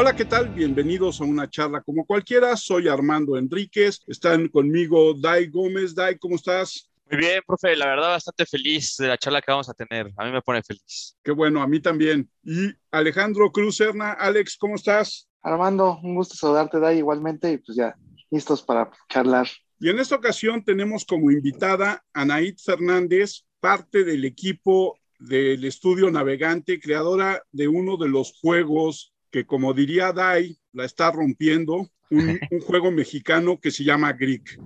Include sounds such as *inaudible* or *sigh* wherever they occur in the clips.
Hola, ¿qué tal? Bienvenidos a una charla como cualquiera. Soy Armando Enríquez. Están conmigo Dai Gómez. Dai, ¿cómo estás? Muy bien, profe, la verdad bastante feliz de la charla que vamos a tener. A mí me pone feliz. Qué bueno, a mí también. Y Alejandro Cruz Serna, Alex, ¿cómo estás? Armando, un gusto saludarte, Dai, igualmente, y pues ya listos para charlar. Y en esta ocasión tenemos como invitada a Naid Fernández, parte del equipo del estudio Navegante, creadora de uno de los juegos que, como diría Dai, la está rompiendo, un, *laughs* un juego mexicano que se llama Greek.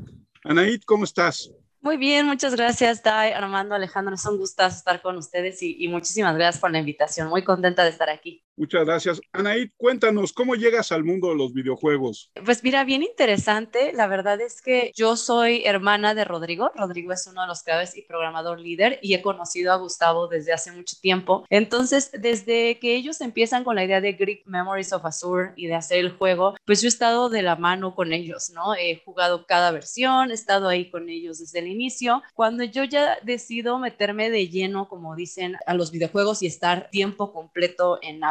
Anaid, ¿cómo estás? Muy bien, muchas gracias, Dai, Armando, Alejandro. Es un gustazo estar con ustedes y, y, muchísimas gracias por la invitación. Muy contenta de estar aquí. Muchas gracias. Anaid, cuéntanos, ¿cómo llegas al mundo de los videojuegos? Pues mira, bien interesante. La verdad es que yo soy hermana de Rodrigo. Rodrigo es uno de los creadores y programador líder y he conocido a Gustavo desde hace mucho tiempo. Entonces, desde que ellos empiezan con la idea de Greek Memories of Azure y de hacer el juego, pues yo he estado de la mano con ellos, ¿no? He jugado cada versión, he estado ahí con ellos desde el inicio. Cuando yo ya decido meterme de lleno, como dicen, a los videojuegos y estar tiempo completo en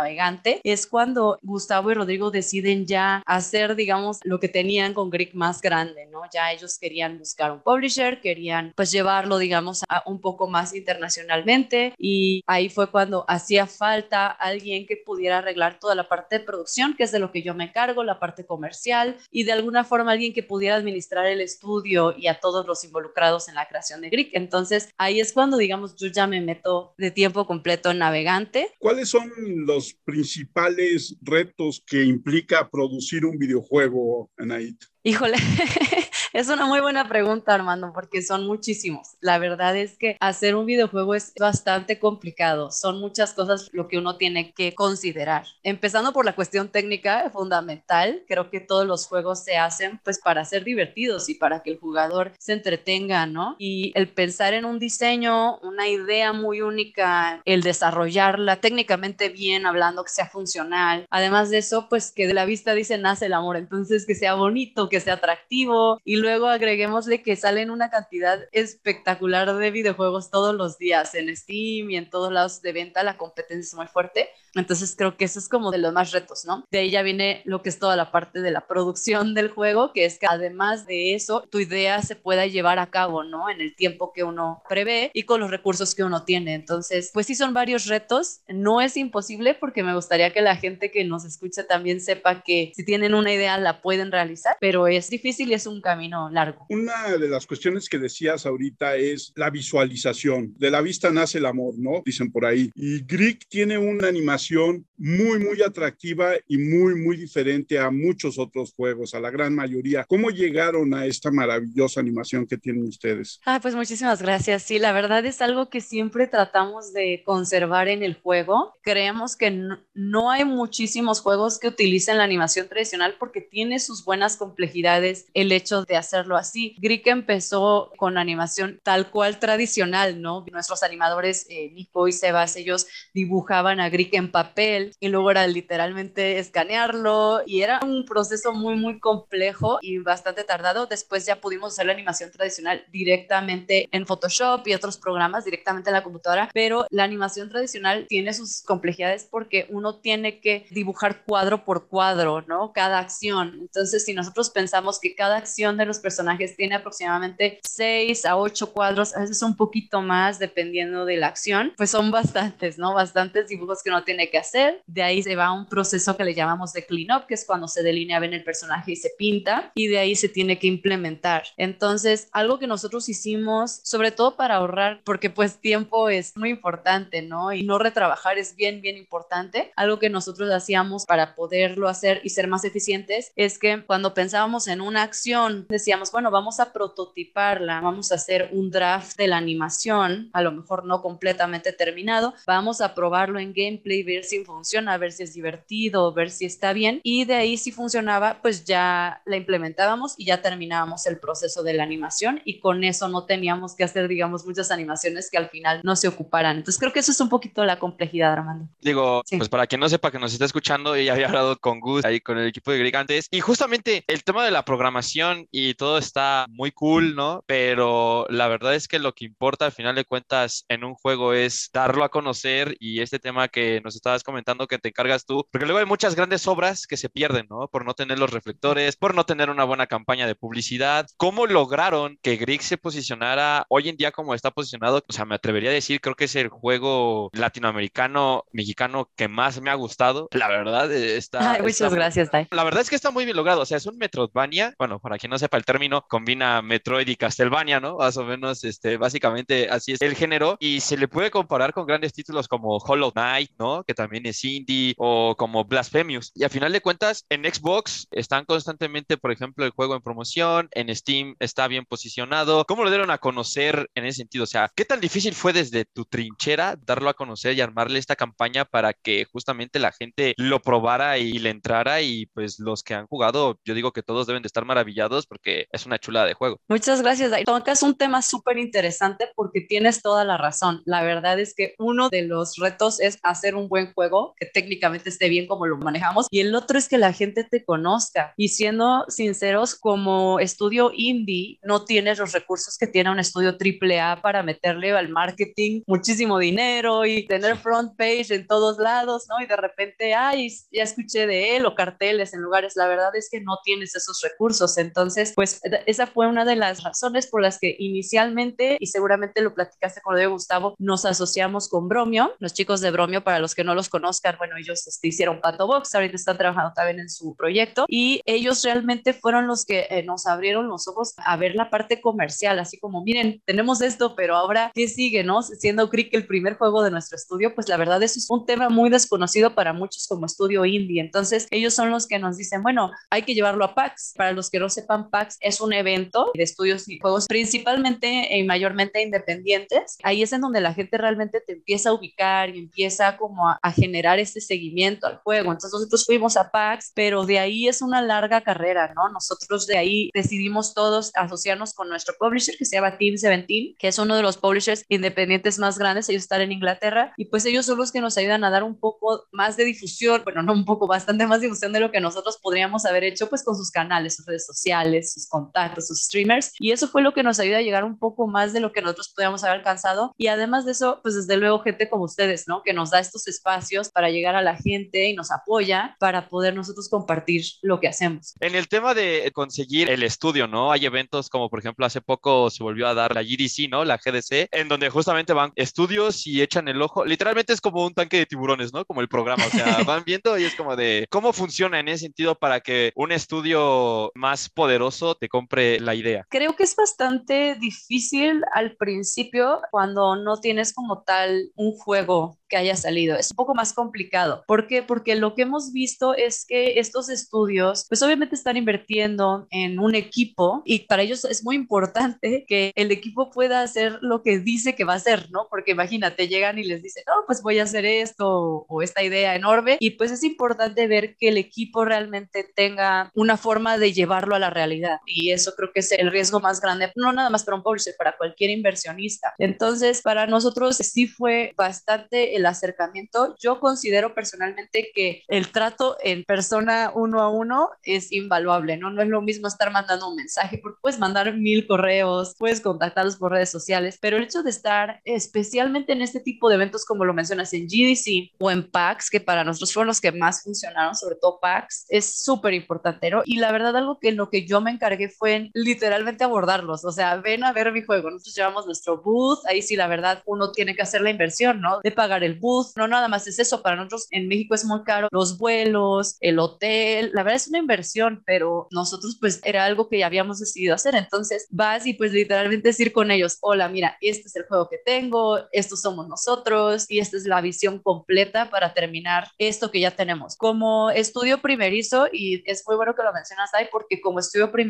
es cuando Gustavo y Rodrigo deciden ya hacer, digamos, lo que tenían con Greek más grande, ¿no? Ya ellos querían buscar un publisher, querían pues llevarlo, digamos, a un poco más internacionalmente y ahí fue cuando hacía falta alguien que pudiera arreglar toda la parte de producción, que es de lo que yo me encargo, la parte comercial y de alguna forma alguien que pudiera administrar el estudio y a todos los involucrados en la creación de Greek. Entonces ahí es cuando, digamos, yo ya me meto de tiempo completo en navegante. ¿Cuáles son los principales retos que implica producir un videojuego, Anaid? Híjole, *laughs* es una muy buena pregunta, Armando, porque son muchísimos. La verdad es que hacer un videojuego es bastante complicado. Son muchas cosas lo que uno tiene que considerar. Empezando por la cuestión técnica fundamental, creo que todos los juegos se hacen pues para ser divertidos y para que el jugador se entretenga, ¿no? Y el pensar en un diseño, una idea muy única, el desarrollarla técnicamente bien, hablando que sea funcional. Además de eso, pues que de la vista dice nace el amor, entonces que sea bonito, que sea atractivo y luego agreguémosle que salen una cantidad espectacular de videojuegos todos los días en Steam y en todos lados de venta, la competencia es muy fuerte. Entonces creo que eso es como de los más retos, ¿no? De ahí ya viene lo que es toda la parte de la producción del juego, que es que además de eso, tu idea se pueda llevar a cabo, ¿no? En el tiempo que uno prevé y con los recursos que uno tiene. Entonces, pues sí son varios retos. No es imposible porque me gustaría que la gente que nos escucha también sepa que si tienen una idea la pueden realizar, pero es difícil y es un camino largo. Una de las cuestiones que decías ahorita es la visualización. De la vista nace el amor, ¿no? Dicen por ahí. Y Greek tiene una animación muy, muy atractiva y muy, muy diferente a muchos otros juegos, a la gran mayoría. ¿Cómo llegaron a esta maravillosa animación que tienen ustedes? Ah, pues muchísimas gracias. Sí, la verdad es algo que siempre tratamos de conservar en el juego. Creemos que no, no hay muchísimos juegos que utilicen la animación tradicional porque tiene sus buenas complejidades el hecho de hacerlo así. Greek empezó con animación tal cual tradicional, ¿no? Nuestros animadores, eh, Nico y Sebas, ellos dibujaban a Greek en papel y luego era literalmente escanearlo y era un proceso muy, muy complejo y bastante tardado. Después ya pudimos hacer la animación tradicional directamente en Photoshop y otros programas directamente en la computadora, pero la animación tradicional tiene sus complejidades porque uno tiene que dibujar cuadro por cuadro, ¿no? Cada acción. Entonces, si nosotros pensamos que cada acción de los personajes tiene aproximadamente 6 a 8 cuadros, a veces un poquito más dependiendo de la acción, pues son bastantes, ¿no? Bastantes dibujos que uno tiene que hacer. De ahí se va un proceso que le llamamos de clean up, que es cuando se delinea bien el personaje y se pinta, y de ahí se tiene que implementar. Entonces, algo que nosotros hicimos, sobre todo para ahorrar, porque pues tiempo es muy importante, ¿no? Y no retrabajar es bien, bien importante. Algo que nosotros hacíamos para poderlo hacer y ser más eficientes es que cuando pensábamos en una acción, decíamos, bueno, vamos a prototiparla, vamos a hacer un draft de la animación, a lo mejor no completamente terminado, vamos a probarlo en gameplay, ver si funciona, ver si es divertido, ver si está bien. Y de ahí si funcionaba, pues ya la implementábamos y ya terminábamos el proceso de la animación y con eso no teníamos que hacer, digamos, muchas animaciones que al final no se ocuparan. Entonces creo que eso es un poquito la complejidad, Armando. Digo, sí. pues para quien no sepa que nos está escuchando, ella había hablado con Gus ahí con el equipo de Greg antes y justamente el tema de la programación y y todo está muy cool, ¿no? Pero la verdad es que lo que importa al final de cuentas en un juego es darlo a conocer y este tema que nos estabas comentando que te encargas tú, porque luego hay muchas grandes obras que se pierden, ¿no? Por no tener los reflectores, por no tener una buena campaña de publicidad. ¿Cómo lograron que Grig se posicionara hoy en día como está posicionado? O sea, me atrevería a decir, creo que es el juego latinoamericano, mexicano que más me ha gustado. La verdad está... muchas gracias, Dai. La verdad es que está muy bien logrado. O sea, es un Metroidvania. Bueno, para quien no sepa el término, combina Metroid y Castlevania, ¿no? Más o menos, este, básicamente así es el género. Y se le puede comparar con grandes títulos como Hollow Knight, ¿no? Que también es indie, o como Blasphemous. Y a final de cuentas, en Xbox están constantemente, por ejemplo, el juego en promoción, en Steam está bien posicionado. ¿Cómo lo dieron a conocer en ese sentido? O sea, ¿qué tan difícil fue desde tu trinchera darlo a conocer y armarle esta campaña para que justamente la gente lo probara y le entrara? Y pues los que han jugado, yo digo que todos deben de estar maravillados porque es una chulada de juego. Muchas gracias. Tocas un tema súper interesante porque tienes toda la razón. La verdad es que uno de los retos es hacer un buen juego que técnicamente esté bien como lo manejamos y el otro es que la gente te conozca. Y siendo sinceros, como estudio indie, no tienes los recursos que tiene un estudio AAA para meterle al marketing muchísimo dinero y tener front page en todos lados, ¿no? Y de repente, ay, ya escuché de él o carteles en lugares. La verdad es que no tienes esos recursos. Entonces, pues esa fue una de las razones por las que inicialmente, y seguramente lo platicaste con de Gustavo, nos asociamos con Bromio. Los chicos de Bromio, para los que no los conozcan, bueno, ellos este, hicieron Pato Box, ahorita están trabajando también en su proyecto y ellos realmente fueron los que eh, nos abrieron los ojos a ver la parte comercial, así como, miren, tenemos esto, pero ahora, ¿qué sigue, no? Siendo Crick el primer juego de nuestro estudio, pues la verdad es un tema muy desconocido para muchos como estudio indie. Entonces, ellos son los que nos dicen, bueno, hay que llevarlo a PAX. Para los que no sepan, PAX es un evento de estudios y juegos principalmente y mayormente independientes. Ahí es en donde la gente realmente te empieza a ubicar y empieza como a, a generar este seguimiento al juego. Entonces, nosotros fuimos a PAX, pero de ahí es una larga carrera, ¿no? Nosotros de ahí decidimos todos asociarnos con nuestro publisher que se llama Team 17, que es uno de los publishers independientes más grandes. Ellos están en Inglaterra y pues ellos son los que nos ayudan a dar un poco más de difusión, bueno, no un poco, bastante más difusión de lo que nosotros podríamos haber hecho pues con sus canales, sus redes sociales, sus contactos, sus streamers. Y eso fue lo que nos ayuda a llegar un poco más de lo que nosotros podíamos haber alcanzado. Y además de eso, pues desde luego gente como ustedes, ¿no? Que nos da estos espacios para llegar a la gente y nos apoya para poder nosotros compartir lo que hacemos. En el tema de conseguir el estudio, ¿no? Hay eventos como por ejemplo hace poco se volvió a dar la GDC, ¿no? La GDC, en donde justamente van estudios y echan el ojo. Literalmente es como un tanque de tiburones, ¿no? Como el programa, o sea, *laughs* van viendo y es como de cómo funciona en ese sentido para que un estudio más poderoso te compre la idea. Creo que es bastante difícil al principio cuando no tienes como tal un juego que haya salido. Es un poco más complicado. ¿Por qué? Porque lo que hemos visto es que estos estudios, pues obviamente están invirtiendo en un equipo y para ellos es muy importante que el equipo pueda hacer lo que dice que va a hacer, ¿no? Porque imagínate, llegan y les dicen, no, pues voy a hacer esto o esta idea enorme y pues es importante ver que el equipo realmente tenga una forma de llevarlo a la realidad y eso creo que es el riesgo más grande, no nada más para un publisher, para cualquier inversionista. Entonces, para nosotros sí fue bastante el acercamiento. Yo considero personalmente que el trato en persona uno a uno es invaluable, ¿no? No es lo mismo estar mandando un mensaje, porque puedes mandar mil correos, puedes contactarlos por redes sociales, pero el hecho de estar especialmente en este tipo de eventos como lo mencionas en GDC o en PAX, que para nosotros fueron los que más funcionaron, sobre todo PAX, es súper importante, ¿no? Y la verdad algo que en lo que yo me encargué fue en literalmente abordarlos, o sea, ven a ver mi juego, nosotros llevamos nuestro booth, ahí sí la verdad uno tiene que hacer la inversión, ¿no? De pagar el booth, no nada más es eso, para nosotros en México es muy caro los vuelos, el hotel, la verdad es una inversión, pero nosotros pues era algo que ya habíamos decidido hacer, entonces vas y pues literalmente decir con ellos, hola, mira, este es el juego que tengo, estos somos nosotros y esta es la visión completa para terminar esto que ya tenemos. Como estudio primerizo, y es muy bueno que lo mencionas ahí, porque como estudio primerizo,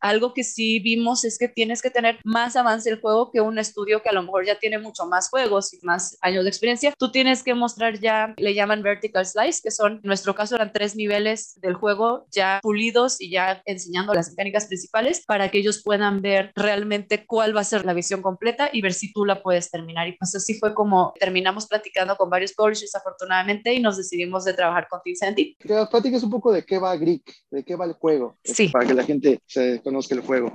algo que sí vimos es que tienes que tener más avance el juego que un estudio que a lo mejor ya tiene mucho más juegos y más años de experiencia. Tú tienes que mostrar ya, le llaman vertical slice, que son, en nuestro caso eran tres niveles del juego ya pulidos y ya enseñando las mecánicas principales para que ellos puedan ver realmente cuál va a ser la visión completa y ver si tú la puedes terminar. Y pues así fue como terminamos platicando con varios publishers afortunadamente y nos decidimos de trabajar con Team Senti. Que nos platiques un poco de qué va Greek, de qué va el juego, Sí. para que la gente gente se conozca el juego.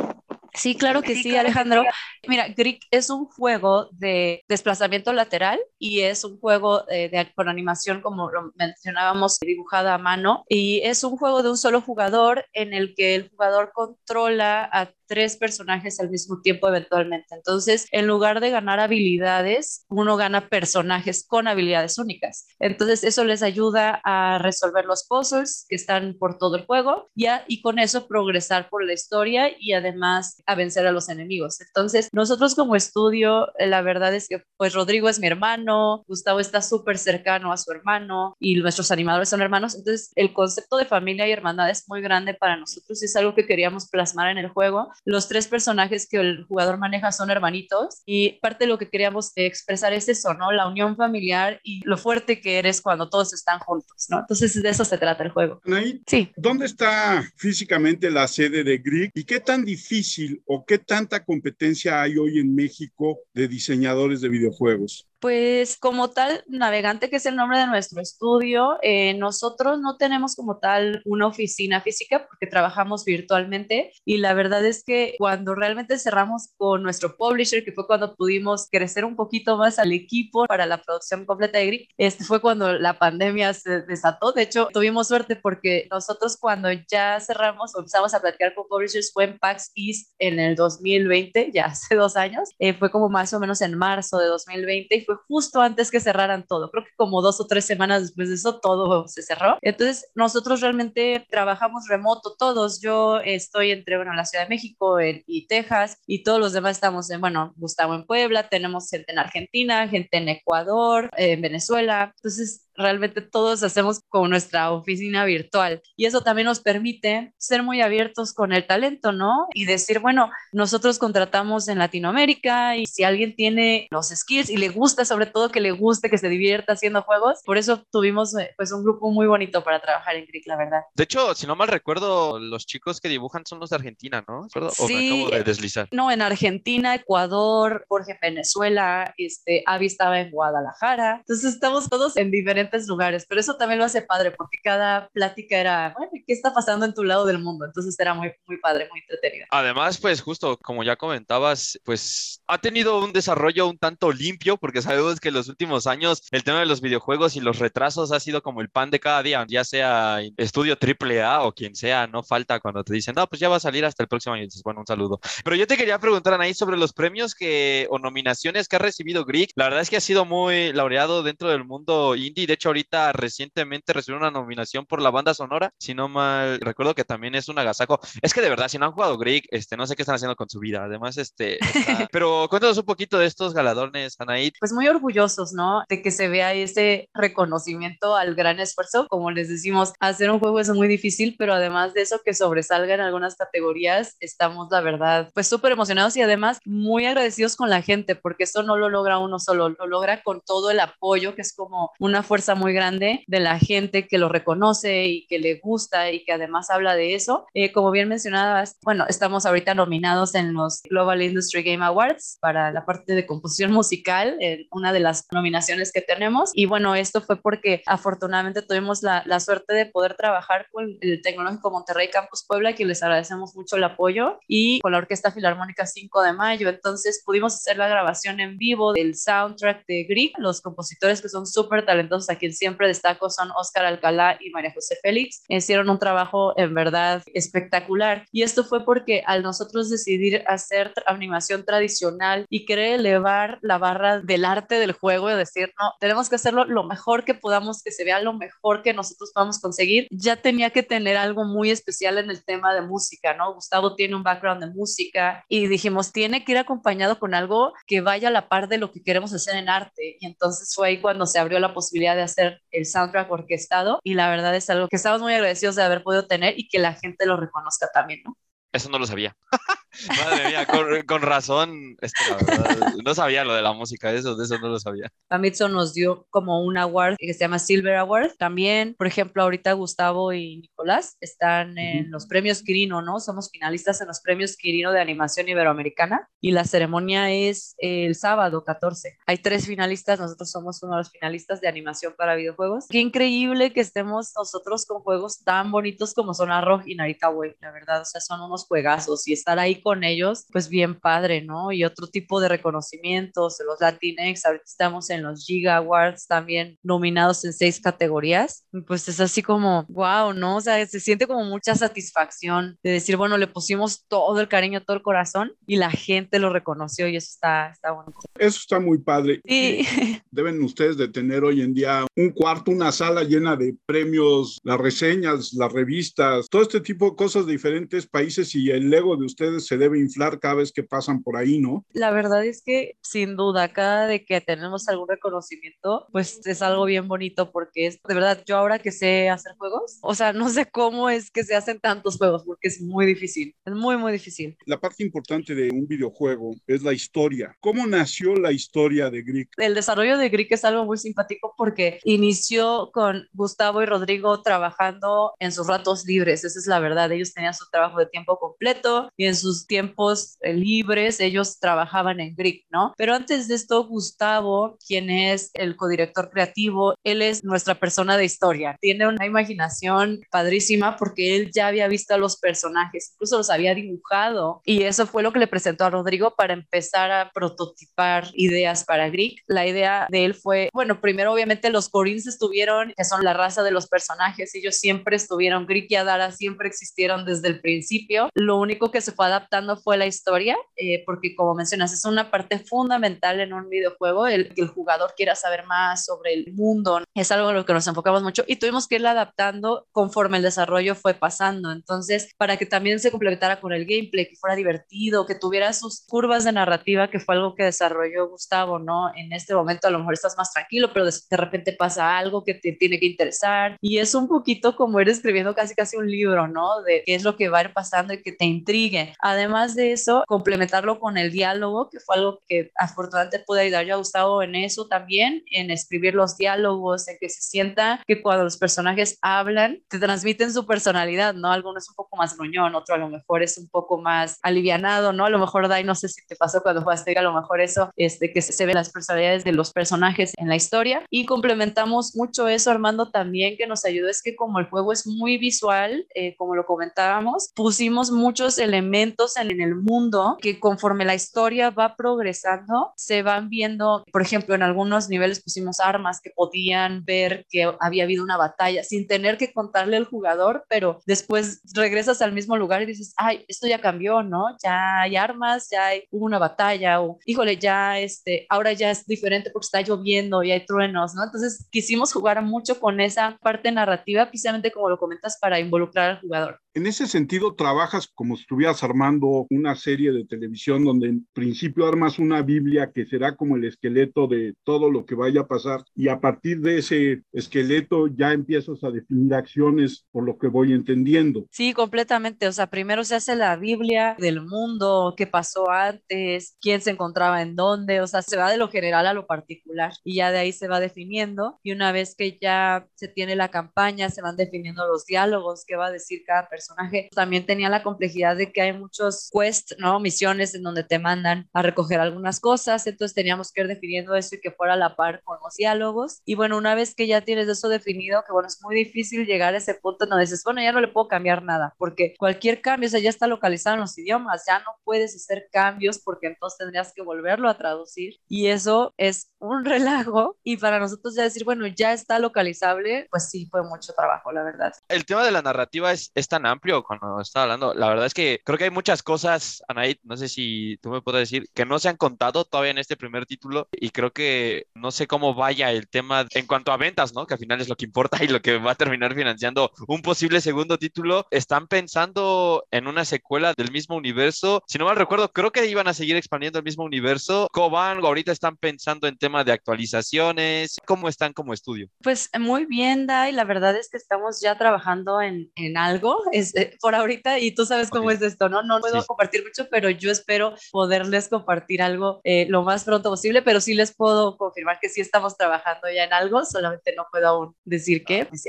Sí, claro que sí, Alejandro. Mira, Greek es un juego de desplazamiento lateral y es un juego eh, de, con animación, como lo mencionábamos, dibujada a mano. Y es un juego de un solo jugador en el que el jugador controla a tres personajes al mismo tiempo eventualmente. Entonces, en lugar de ganar habilidades, uno gana personajes con habilidades únicas. Entonces, eso les ayuda a resolver los puzzles que están por todo el juego y con eso progresar por la historia y además a vencer a los enemigos. Entonces, nosotros como estudio, la verdad es que pues Rodrigo es mi hermano, Gustavo está súper cercano a su hermano y nuestros animadores son hermanos. Entonces, el concepto de familia y hermandad es muy grande para nosotros y es algo que queríamos plasmar en el juego los tres personajes que el jugador maneja son hermanitos y parte de lo que queríamos expresar es eso, ¿no? La unión familiar y lo fuerte que eres cuando todos están juntos, ¿no? Entonces de eso se trata el juego. Anaí, sí. ¿Dónde está físicamente la sede de Greek y qué tan difícil o qué tanta competencia hay hoy en México de diseñadores de videojuegos? Pues como tal, Navegante, que es el nombre de nuestro estudio, eh, nosotros no tenemos como tal una oficina física porque trabajamos virtualmente y la verdad es que cuando realmente cerramos con nuestro publisher, que fue cuando pudimos crecer un poquito más al equipo para la producción completa de Gris, este fue cuando la pandemia se desató. De hecho, tuvimos suerte porque nosotros cuando ya cerramos o empezamos a platicar con publishers fue en PAX East en el 2020, ya hace dos años, eh, fue como más o menos en marzo de 2020 y fue justo antes que cerraran todo. Creo que como dos o tres semanas después de eso todo se cerró. Entonces nosotros realmente trabajamos remoto todos. Yo estoy entre, bueno, la Ciudad de México y Texas y todos los demás estamos en, bueno, Gustavo en Puebla, tenemos gente en Argentina, gente en Ecuador, en Venezuela. Entonces realmente todos hacemos con nuestra oficina virtual y eso también nos permite ser muy abiertos con el talento, ¿no? Y decir, bueno, nosotros contratamos en Latinoamérica y si alguien tiene los skills y le gusta, sobre todo que le guste, que se divierta haciendo juegos, por eso tuvimos eh, pues un grupo muy bonito para trabajar en Cric, la verdad. De hecho, si no mal recuerdo, los chicos que dibujan son los de Argentina, ¿no? ¿O me acabo de deslizar? No, en Argentina, Ecuador, Jorge Venezuela, este, Avi estaba en Guadalajara, entonces estamos todos en diferentes lugares, pero eso también lo hace padre porque cada plática era, bueno, ¿qué está pasando en tu lado del mundo? Entonces era muy, muy padre, muy entretenido. Además, pues justo como ya comentabas, pues ha tenido un desarrollo un tanto limpio porque sabemos que en los últimos años el tema de los videojuegos y los retrasos ha sido como el pan de cada día, ya sea estudio triple A o quien sea, no falta cuando te dicen, no, pues ya va a salir hasta el próximo año. Entonces, bueno, un saludo. Pero yo te quería preguntar, Anaí, sobre los premios que o nominaciones que ha recibido Greek. La verdad es que ha sido muy laureado dentro del mundo indie. De hecho, ahorita recientemente recibió una nominación por la banda sonora, si no mal recuerdo que también es un agasajo. Es que de verdad, si no han jugado Greek, este, no sé qué están haciendo con su vida. Además, este, *laughs* pero cuéntanos un poquito de estos galardones, Anaí. Pues muy orgullosos, ¿no? De que se vea ese reconocimiento al gran esfuerzo. Como les decimos, hacer un juego es muy difícil, pero además de eso, que sobresalga en algunas categorías, estamos, la verdad, pues súper emocionados y además muy agradecidos con la gente, porque eso no lo logra uno solo, lo logra con todo el apoyo, que es como una fuerza muy grande de la gente que lo reconoce y que le gusta y que además habla de eso. Eh, como bien mencionabas, bueno, estamos ahorita nominados en los Global Industry Game Awards para la parte de composición musical, en una de las nominaciones que tenemos. Y bueno, esto fue porque afortunadamente tuvimos la, la suerte de poder trabajar con el Tecnológico Monterrey Campus Puebla, que les agradecemos mucho el apoyo, y con la Orquesta Filarmónica 5 de Mayo. Entonces pudimos hacer la grabación en vivo del soundtrack de Greek, los compositores que son súper talentosos aquí quien siempre destaco son Oscar Alcalá y María José Félix. Hicieron un trabajo en verdad espectacular y esto fue porque al nosotros decidir hacer animación tradicional y querer elevar la barra del arte del juego y decir, no, tenemos que hacerlo lo mejor que podamos, que se vea lo mejor que nosotros podamos conseguir, ya tenía que tener algo muy especial en el tema de música, ¿no? Gustavo tiene un background de música y dijimos, tiene que ir acompañado con algo que vaya a la par de lo que queremos hacer en arte y entonces fue ahí cuando se abrió la posibilidad de hacer el soundtrack orquestado y la verdad es algo que estamos muy agradecidos de haber podido tener y que la gente lo reconozca también, ¿no? Eso no lo sabía. *laughs* Madre Mira, con, con razón, la verdad, no sabía lo de la música, eso, de eso no lo sabía. Famitsu nos dio como un award que se llama Silver Award. También, por ejemplo, ahorita Gustavo y Nicolás están en los premios Quirino, ¿no? Somos finalistas en los premios Quirino de animación iberoamericana y la ceremonia es el sábado 14. Hay tres finalistas, nosotros somos uno de los finalistas de animación para videojuegos. Qué increíble que estemos nosotros con juegos tan bonitos como son Arrow y Narita Way, la verdad, o sea, son unos juegazos y estar ahí con ellos, pues bien padre, ¿no? Y otro tipo de reconocimientos, los Latinx, ahorita estamos en los Giga Awards también nominados en seis categorías, pues es así como, wow, ¿no? O sea, se siente como mucha satisfacción de decir, bueno, le pusimos todo el cariño, todo el corazón y la gente lo reconoció y eso está, está bonito. Eso está muy padre. Sí. Deben ustedes de tener hoy en día un cuarto, una sala llena de premios, las reseñas, las revistas, todo este tipo de cosas de diferentes países y el ego de ustedes se debe inflar cada vez que pasan por ahí, ¿no? La verdad es que sin duda, cada de que tenemos algún reconocimiento, pues es algo bien bonito porque es, de verdad, yo ahora que sé hacer juegos, o sea, no sé cómo es que se hacen tantos juegos porque es muy difícil, es muy, muy difícil. La parte importante de un videojuego es la historia. ¿Cómo nació la historia de Greek? El desarrollo de Greek es algo muy simpático porque inició con Gustavo y Rodrigo trabajando en sus ratos libres, esa es la verdad, ellos tenían su trabajo de tiempo completo y en sus tiempos eh, libres ellos trabajaban en Greek, ¿no? Pero antes de esto, Gustavo, quien es el codirector creativo, él es nuestra persona de historia, tiene una imaginación padrísima porque él ya había visto a los personajes, incluso los había dibujado y eso fue lo que le presentó a Rodrigo para empezar a prototipar ideas para Greek. La idea de él fue, bueno, primero obviamente los Corins estuvieron, que son la raza de los personajes, ellos siempre estuvieron, Greek y Adara siempre existieron desde el principio, lo único que se fue adaptando fue la historia, eh, porque como mencionas, es una parte fundamental en un videojuego, el que el jugador quiera saber más sobre el mundo, es algo en lo que nos enfocamos mucho y tuvimos que irla adaptando conforme el desarrollo fue pasando, entonces para que también se complementara con el gameplay, que fuera divertido, que tuviera sus curvas de narrativa, que fue algo que desarrolló Gustavo, ¿no? En este momento a lo mejor estás más tranquilo, pero de, repente pasa algo que te tiene que interesar y es un poquito como ir escribiendo casi casi un libro, ¿no? De qué es lo que va a ir pasando y que te intrigue. Además de eso, complementarlo con el diálogo, que fue algo que afortunadamente pude ayudar yo a Gustavo en eso también, en escribir los diálogos, en que se sienta que cuando los personajes hablan, te transmiten su personalidad, ¿no? Alguno es un poco más gruñón, otro a lo mejor es un poco más alivianado, ¿no? A lo mejor, Dai, no sé si te pasó cuando jugaste, a lo mejor eso, este, que se ven las personalidades de los personajes en la historia y complementamos mucho eso, Armando, también que nos ayudó es que como el juego es muy visual, eh, como lo comentábamos, pusimos muchos elementos en, el mundo que conforme la historia va progresando, se van viendo, por ejemplo, en algunos niveles pusimos armas que podían ver que había habido una batalla sin tener que contarle al jugador, pero después regresas al mismo lugar y dices, ay, esto ya cambió, ¿no? Ya hay armas, ya hay, hubo una batalla, o híjole, ya este, ahora ya es diferente porque está lloviendo y hay truenos, ¿no? Entonces quisimos jugar mucho con esa parte narrativa, precisamente como lo comentas, para involucrar al jugador. En ese sentido, trabajas como si estuvieras armando una serie de televisión donde en principio armas una Biblia que será como el esqueleto de todo lo que vaya a pasar y a partir de ese esqueleto ya empiezas a definir acciones por lo que voy entendiendo. Sí, completamente. O sea, primero se hace la Biblia del mundo, qué pasó antes, quién se encontraba en dónde, o sea, se va de lo general a lo particular y ya de ahí se va definiendo y una vez que ya se tiene la campaña, se van definiendo los diálogos, qué va a decir cada persona personaje también tenía la complejidad de que hay muchos quests, ¿no? Misiones en donde te mandan a recoger algunas cosas, entonces teníamos que ir definiendo eso y que fuera a la par con los diálogos. Y bueno, una vez que ya tienes eso definido, que bueno, es muy difícil llegar a ese punto donde dices, bueno, ya no le puedo cambiar nada, porque cualquier cambio, o sea, ya está localizado en los idiomas, ya no puedes hacer cambios porque entonces tendrías que volverlo a traducir. Y eso es un *laughs* relajo. Y para nosotros ya decir, bueno, ya está localizable, pues sí, fue mucho trabajo, la verdad. El tema de la narrativa es, es tan amplio cuando estaba hablando. La verdad es que creo que hay muchas cosas, Anaid, no sé si tú me puedes decir, que no se han contado todavía en este primer título y creo que no sé cómo vaya el tema en cuanto a ventas, ¿no? Que al final es lo que importa y lo que va a terminar financiando un posible segundo título. Están pensando en una secuela del mismo universo. Si no mal recuerdo, creo que iban a seguir expandiendo el mismo universo. Coban ahorita están pensando en tema de actualizaciones. ¿Cómo están como estudio? Pues muy bien, Dai. La verdad es que estamos ya trabajando en, en algo. Este, por ahorita, y tú sabes cómo es esto, ¿no? No puedo compartir mucho, pero yo espero poderles compartir algo eh, lo más pronto posible, pero sí les puedo confirmar que sí estamos trabajando ya en algo, solamente no puedo aún decir qué. Pues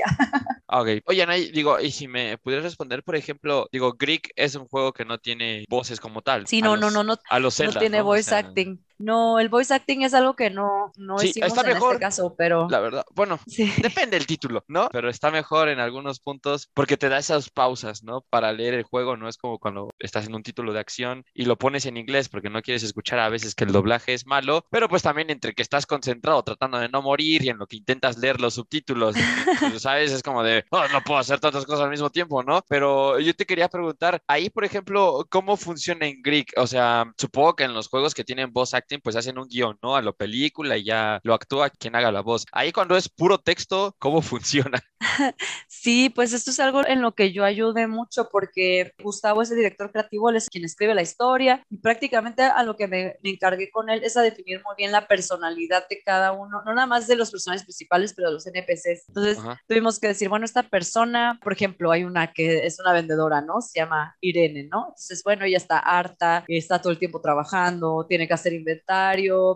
ok. Oye, Anay, digo, y si me pudieras responder, por ejemplo, digo, Greek es un juego que no tiene voces como tal. Sí, no, no, no, no. A los Zelda, no tiene voice acting. No, el voice acting es algo que no, no sí, hicimos está en mejor, este caso, pero... La verdad, bueno, *laughs* Sí. depende del título, ¿no? Pero está mejor en algunos puntos porque te da esas pausas, ¿no? Para leer el juego, no es como cuando estás en un título de acción y lo pones en inglés porque no quieres escuchar a veces que el doblaje es malo, pero pues también entre que estás concentrado tratando de no morir y en lo que intentas leer los subtítulos, pues, *laughs* ¿sabes? Es como de, "Oh, no puedo hacer tantas cosas al mismo tiempo, ¿no? Pero yo te quería preguntar, ahí, por ejemplo, ¿cómo funciona en Greek? O sea, supongo que en los juegos que tienen voz acting, pues hacen un guion, ¿no? A lo película y ya lo actúa quien haga la voz. Ahí cuando es puro texto, ¿cómo *laughs* funciona? *laughs* Sí, pues esto es algo en lo que yo ayudé mucho porque Gustavo es el director creativo, él es quien escribe la historia y prácticamente a lo que me, me encargué con él es a definir muy bien la personalidad de cada uno, no nada más de los personajes principales, pero de los NPCs. Entonces Ajá. tuvimos que decir, bueno, esta persona, por ejemplo, hay una que es una vendedora, ¿no? Se llama Irene, ¿no? Entonces, bueno, ella está harta, está todo el tiempo trabajando, tiene que hacer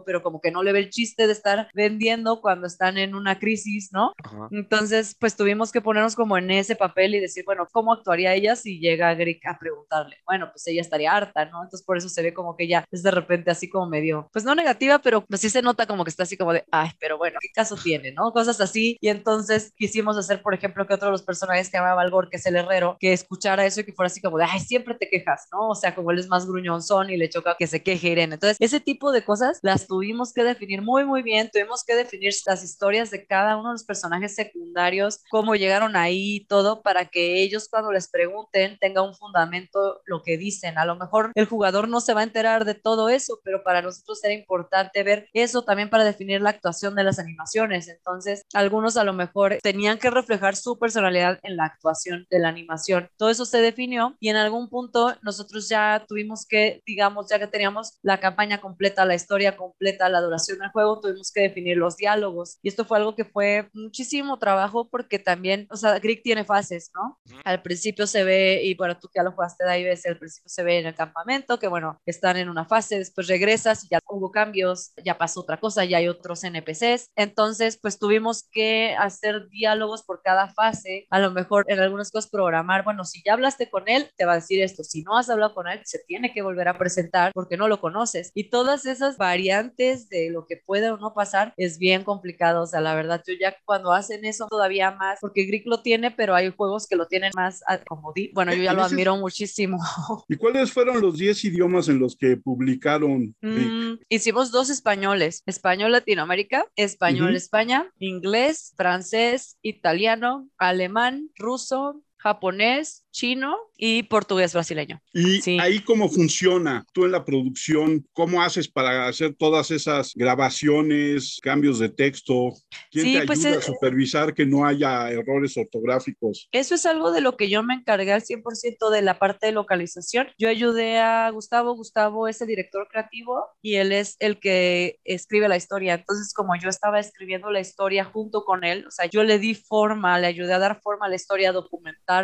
pero como que no le ve el chiste de estar vendiendo cuando están en una crisis, ¿no? Ajá. Entonces, pues tuvimos que ponernos como en ese papel y decir, bueno, ¿cómo actuaría ella si llega Grick a preguntarle? Bueno, pues ella estaría harta, ¿no? Entonces, por eso se ve como que ella es de repente así como medio, pues no negativa, pero pues sí se nota como que está así como de, ay, pero bueno, ¿qué caso tiene, no? Cosas así. Y entonces quisimos hacer, por ejemplo, que otro de los personajes que llamaba Valgor, que es el herrero, que escuchara eso y que fuera así como de, ay, siempre te quejas, ¿no? O sea, como él es más gruñonzón y le choca que se queje Irene. Entonces, ese tipo de cosas las tuvimos que definir muy, muy bien. Tuvimos que definir las historias de cada uno de los personajes secundarios, cómo llegaron ahí todo, para que ellos cuando les pregunten tenga un fundamento lo que dicen. A lo mejor el jugador no se va a enterar de todo eso, pero para nosotros era importante ver eso también para definir la actuación de las animaciones. Entonces, algunos a lo mejor tenían que reflejar su personalidad en la actuación de la animación. Todo eso se definió y en algún punto nosotros ya tuvimos que, digamos, ya que teníamos la campaña completa, la historia completa, la duración del juego, tuvimos que definir los diálogos. Y esto fue algo que fue muchísimo trabajo porque también, o sea, Greek tiene fases, ¿no? Al principio se ve, y bueno, tú que ya lo jugaste de ahí, ves, al principio se ve en el campamento, que bueno, están en una fase, después regresas y ya hubo cambios, ya pasó otra cosa, ya hay otros NPCs. Entonces, pues tuvimos que hacer diálogos por cada fase, a lo mejor en algunas cosas programar, bueno, si ya hablaste con él, te va a decir esto, si no has hablado con él, se tiene que volver a presentar porque no lo conoces. Y todas esas variantes de lo que puede o no pasar es bien complicado, o sea, la verdad, yo ya cuando hacen eso todavía más, porque Greek lo tiene, pero hay juegos que lo tienen más como di, bueno, yo ya En lo admiro muchísimo. *laughs* ¿Y cuáles fueron los 10 idiomas en los que publicaron? Mm, hicimos dos españoles, español Latinoamérica, español Ujú. España, inglés, francés, italiano, alemán, ruso, japonés, chino y portugués brasileño. Y Sí. ahí cómo funciona tú en la producción, cómo haces para hacer todas esas grabaciones, cambios de texto, quién Sí, te pues, ayuda a supervisar que no haya errores ortográficos. Eso es algo de lo que yo me encargué al 100% de la parte de localización. Yo ayudé a Gustavo, Gustavo es el director creativo y él es el que escribe la historia. Entonces, como yo estaba escribiendo la historia junto con él, o sea, yo le di forma, le ayudé a dar forma a la historia, a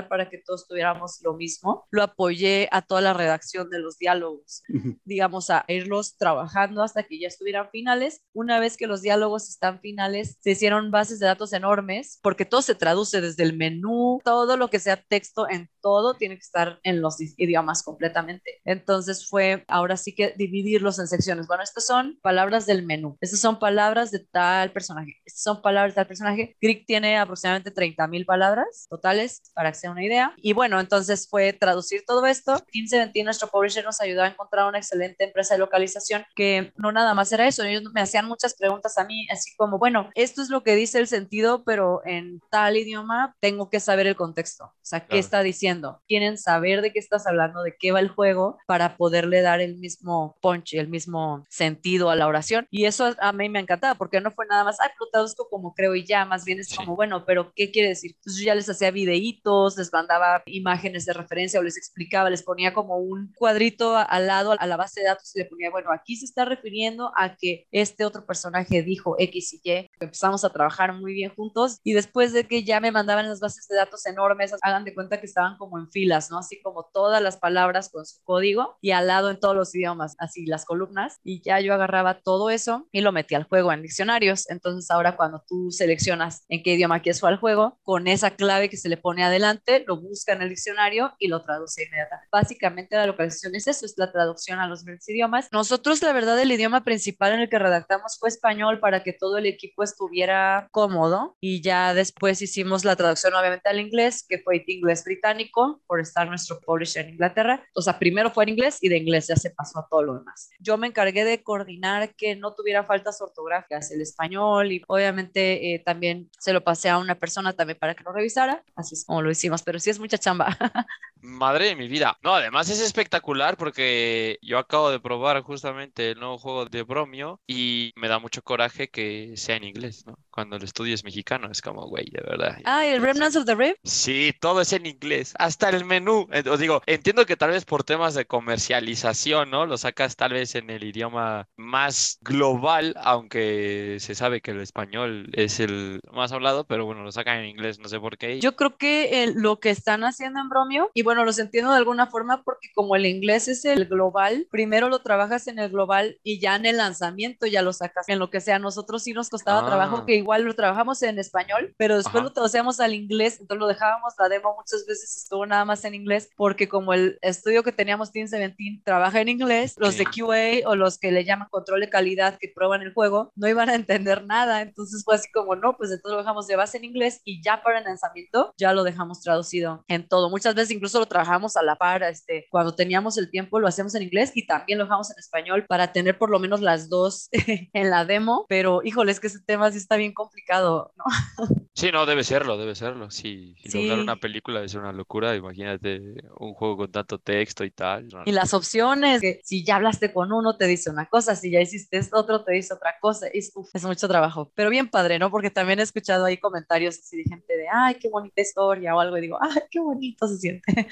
para que todos tuviéramos lo mismo. Lo apoyé a toda la redacción de los diálogos digamos, a irlos trabajando hasta que ya estuvieran finales. Una vez que los diálogos están finales, se hicieron bases de datos enormes, porque todo se traduce desde el menú, todo lo que sea texto en todo tiene que estar en los idiomas completamente. Entonces fue ahora sí que dividirlos en secciones. Bueno, estas son palabras del menú, estas son palabras de tal personaje, estas son palabras de tal personaje. Greek tiene aproximadamente 30 mil palabras totales, para sea una idea. Y bueno, entonces fue traducir todo esto. 1520, nuestro publisher, nos ayudó a encontrar una excelente empresa de localización que no nada más era eso. Ellos me hacían muchas preguntas a mí, así como, bueno, esto es lo que dice el sentido, pero en tal idioma tengo que saber el contexto. O sea, ¿qué Claro. está diciendo? Quieren saber de qué estás hablando, de qué va el juego, para poderle dar el mismo punch y el mismo sentido a la oración. Y eso a mí me encantaba, porque no fue nada más, ay, lo traduzco como creo y ya, más bien es Sí. como, bueno, pero ¿qué quiere decir? Entonces yo ya les hacía videitos, les mandaba imágenes de referencia o les explicaba, les ponía como un cuadrito al lado a la base de datos y le ponía, bueno, aquí se está refiriendo a que este otro personaje dijo X y Y. Empezamos a trabajar muy bien juntos y después de que ya me mandaban las bases de datos enormes, hagan de cuenta que estaban como en filas, ¿no? Así como todas las palabras con su código y al lado en todos los idiomas, así las columnas y ya yo agarraba todo eso y lo metí al juego en diccionarios. Entonces ahora cuando tú seleccionas en qué idioma quieres jugar al juego, con esa clave que se le pone adelante, lo busca en el diccionario y lo traduce inmediatamente. Básicamente la localización es eso, es la traducción a los diferentes idiomas. Nosotros la verdad el idioma principal en el que redactamos fue español para que todo el equipo estuviera cómodo y ya después hicimos la traducción obviamente al inglés, que fue inglés británico por estar nuestro publisher en Inglaterra. O sea, primero fue en inglés y de inglés ya se pasó a todo lo demás. Yo me encargué de coordinar que no tuviera faltas ortográficas el español y obviamente eh, también se lo pasé a una persona también para que lo revisara. Así es como lo hicimos, pero sí es mucha chamba. *laughs* Madre de mi vida. No, además es espectacular porque yo acabo de probar justamente el nuevo juego de Bromio y me da mucho coraje que sea en inglés, ¿no? Cuando el estudio es mexicano, es como, güey, de verdad. Ah, el Remnants of the Rip. Sí, todo es en inglés, hasta el menú. Os digo, entiendo que tal vez por temas de comercialización, ¿no? Lo sacas tal vez en el idioma más global, aunque se sabe que el español es el más hablado, pero bueno, lo sacan en inglés, no sé por qué. Yo creo que lo que están haciendo en Bromio, y bueno, los entiendo de alguna forma porque como el inglés es el global, primero lo trabajas en el global y ya en el lanzamiento ya lo sacas en lo que sea. Nosotros sí nos costaba trabajo ah. que igual lo trabajamos en español, pero después lo traducíamos al inglés, entonces lo dejábamos, la demo muchas veces estuvo nada más en inglés, porque como el estudio que teníamos Team 17 trabaja en inglés, los de QA o los que le llaman control de calidad que prueban el juego, no iban a entender nada, entonces fue así como, no, pues entonces lo dejamos de base en inglés y ya para el lanzamiento ya lo dejamos traducido en todo. Muchas veces incluso lo trabajamos a la par, este, cuando teníamos el tiempo lo hacemos en inglés y también lo dejamos en español para tener por lo menos las dos *laughs* en la demo, pero híjole, es que ese tema sí está bien complicado, ¿no? *laughs* Sí, no, debe serlo, debe serlo. Sí, y una película debe ser una locura. Imagínate un juego con tanto texto y tal. Y las opciones, que si ya hablaste con uno, te dice una cosa, si ya hiciste esto, otro, te dice otra cosa. Es, es mucho trabajo, pero bien padre, ¿no? Porque también he escuchado ahí comentarios así de gente de, ay, qué bonita historia o algo, y digo, ay, qué bonito se siente.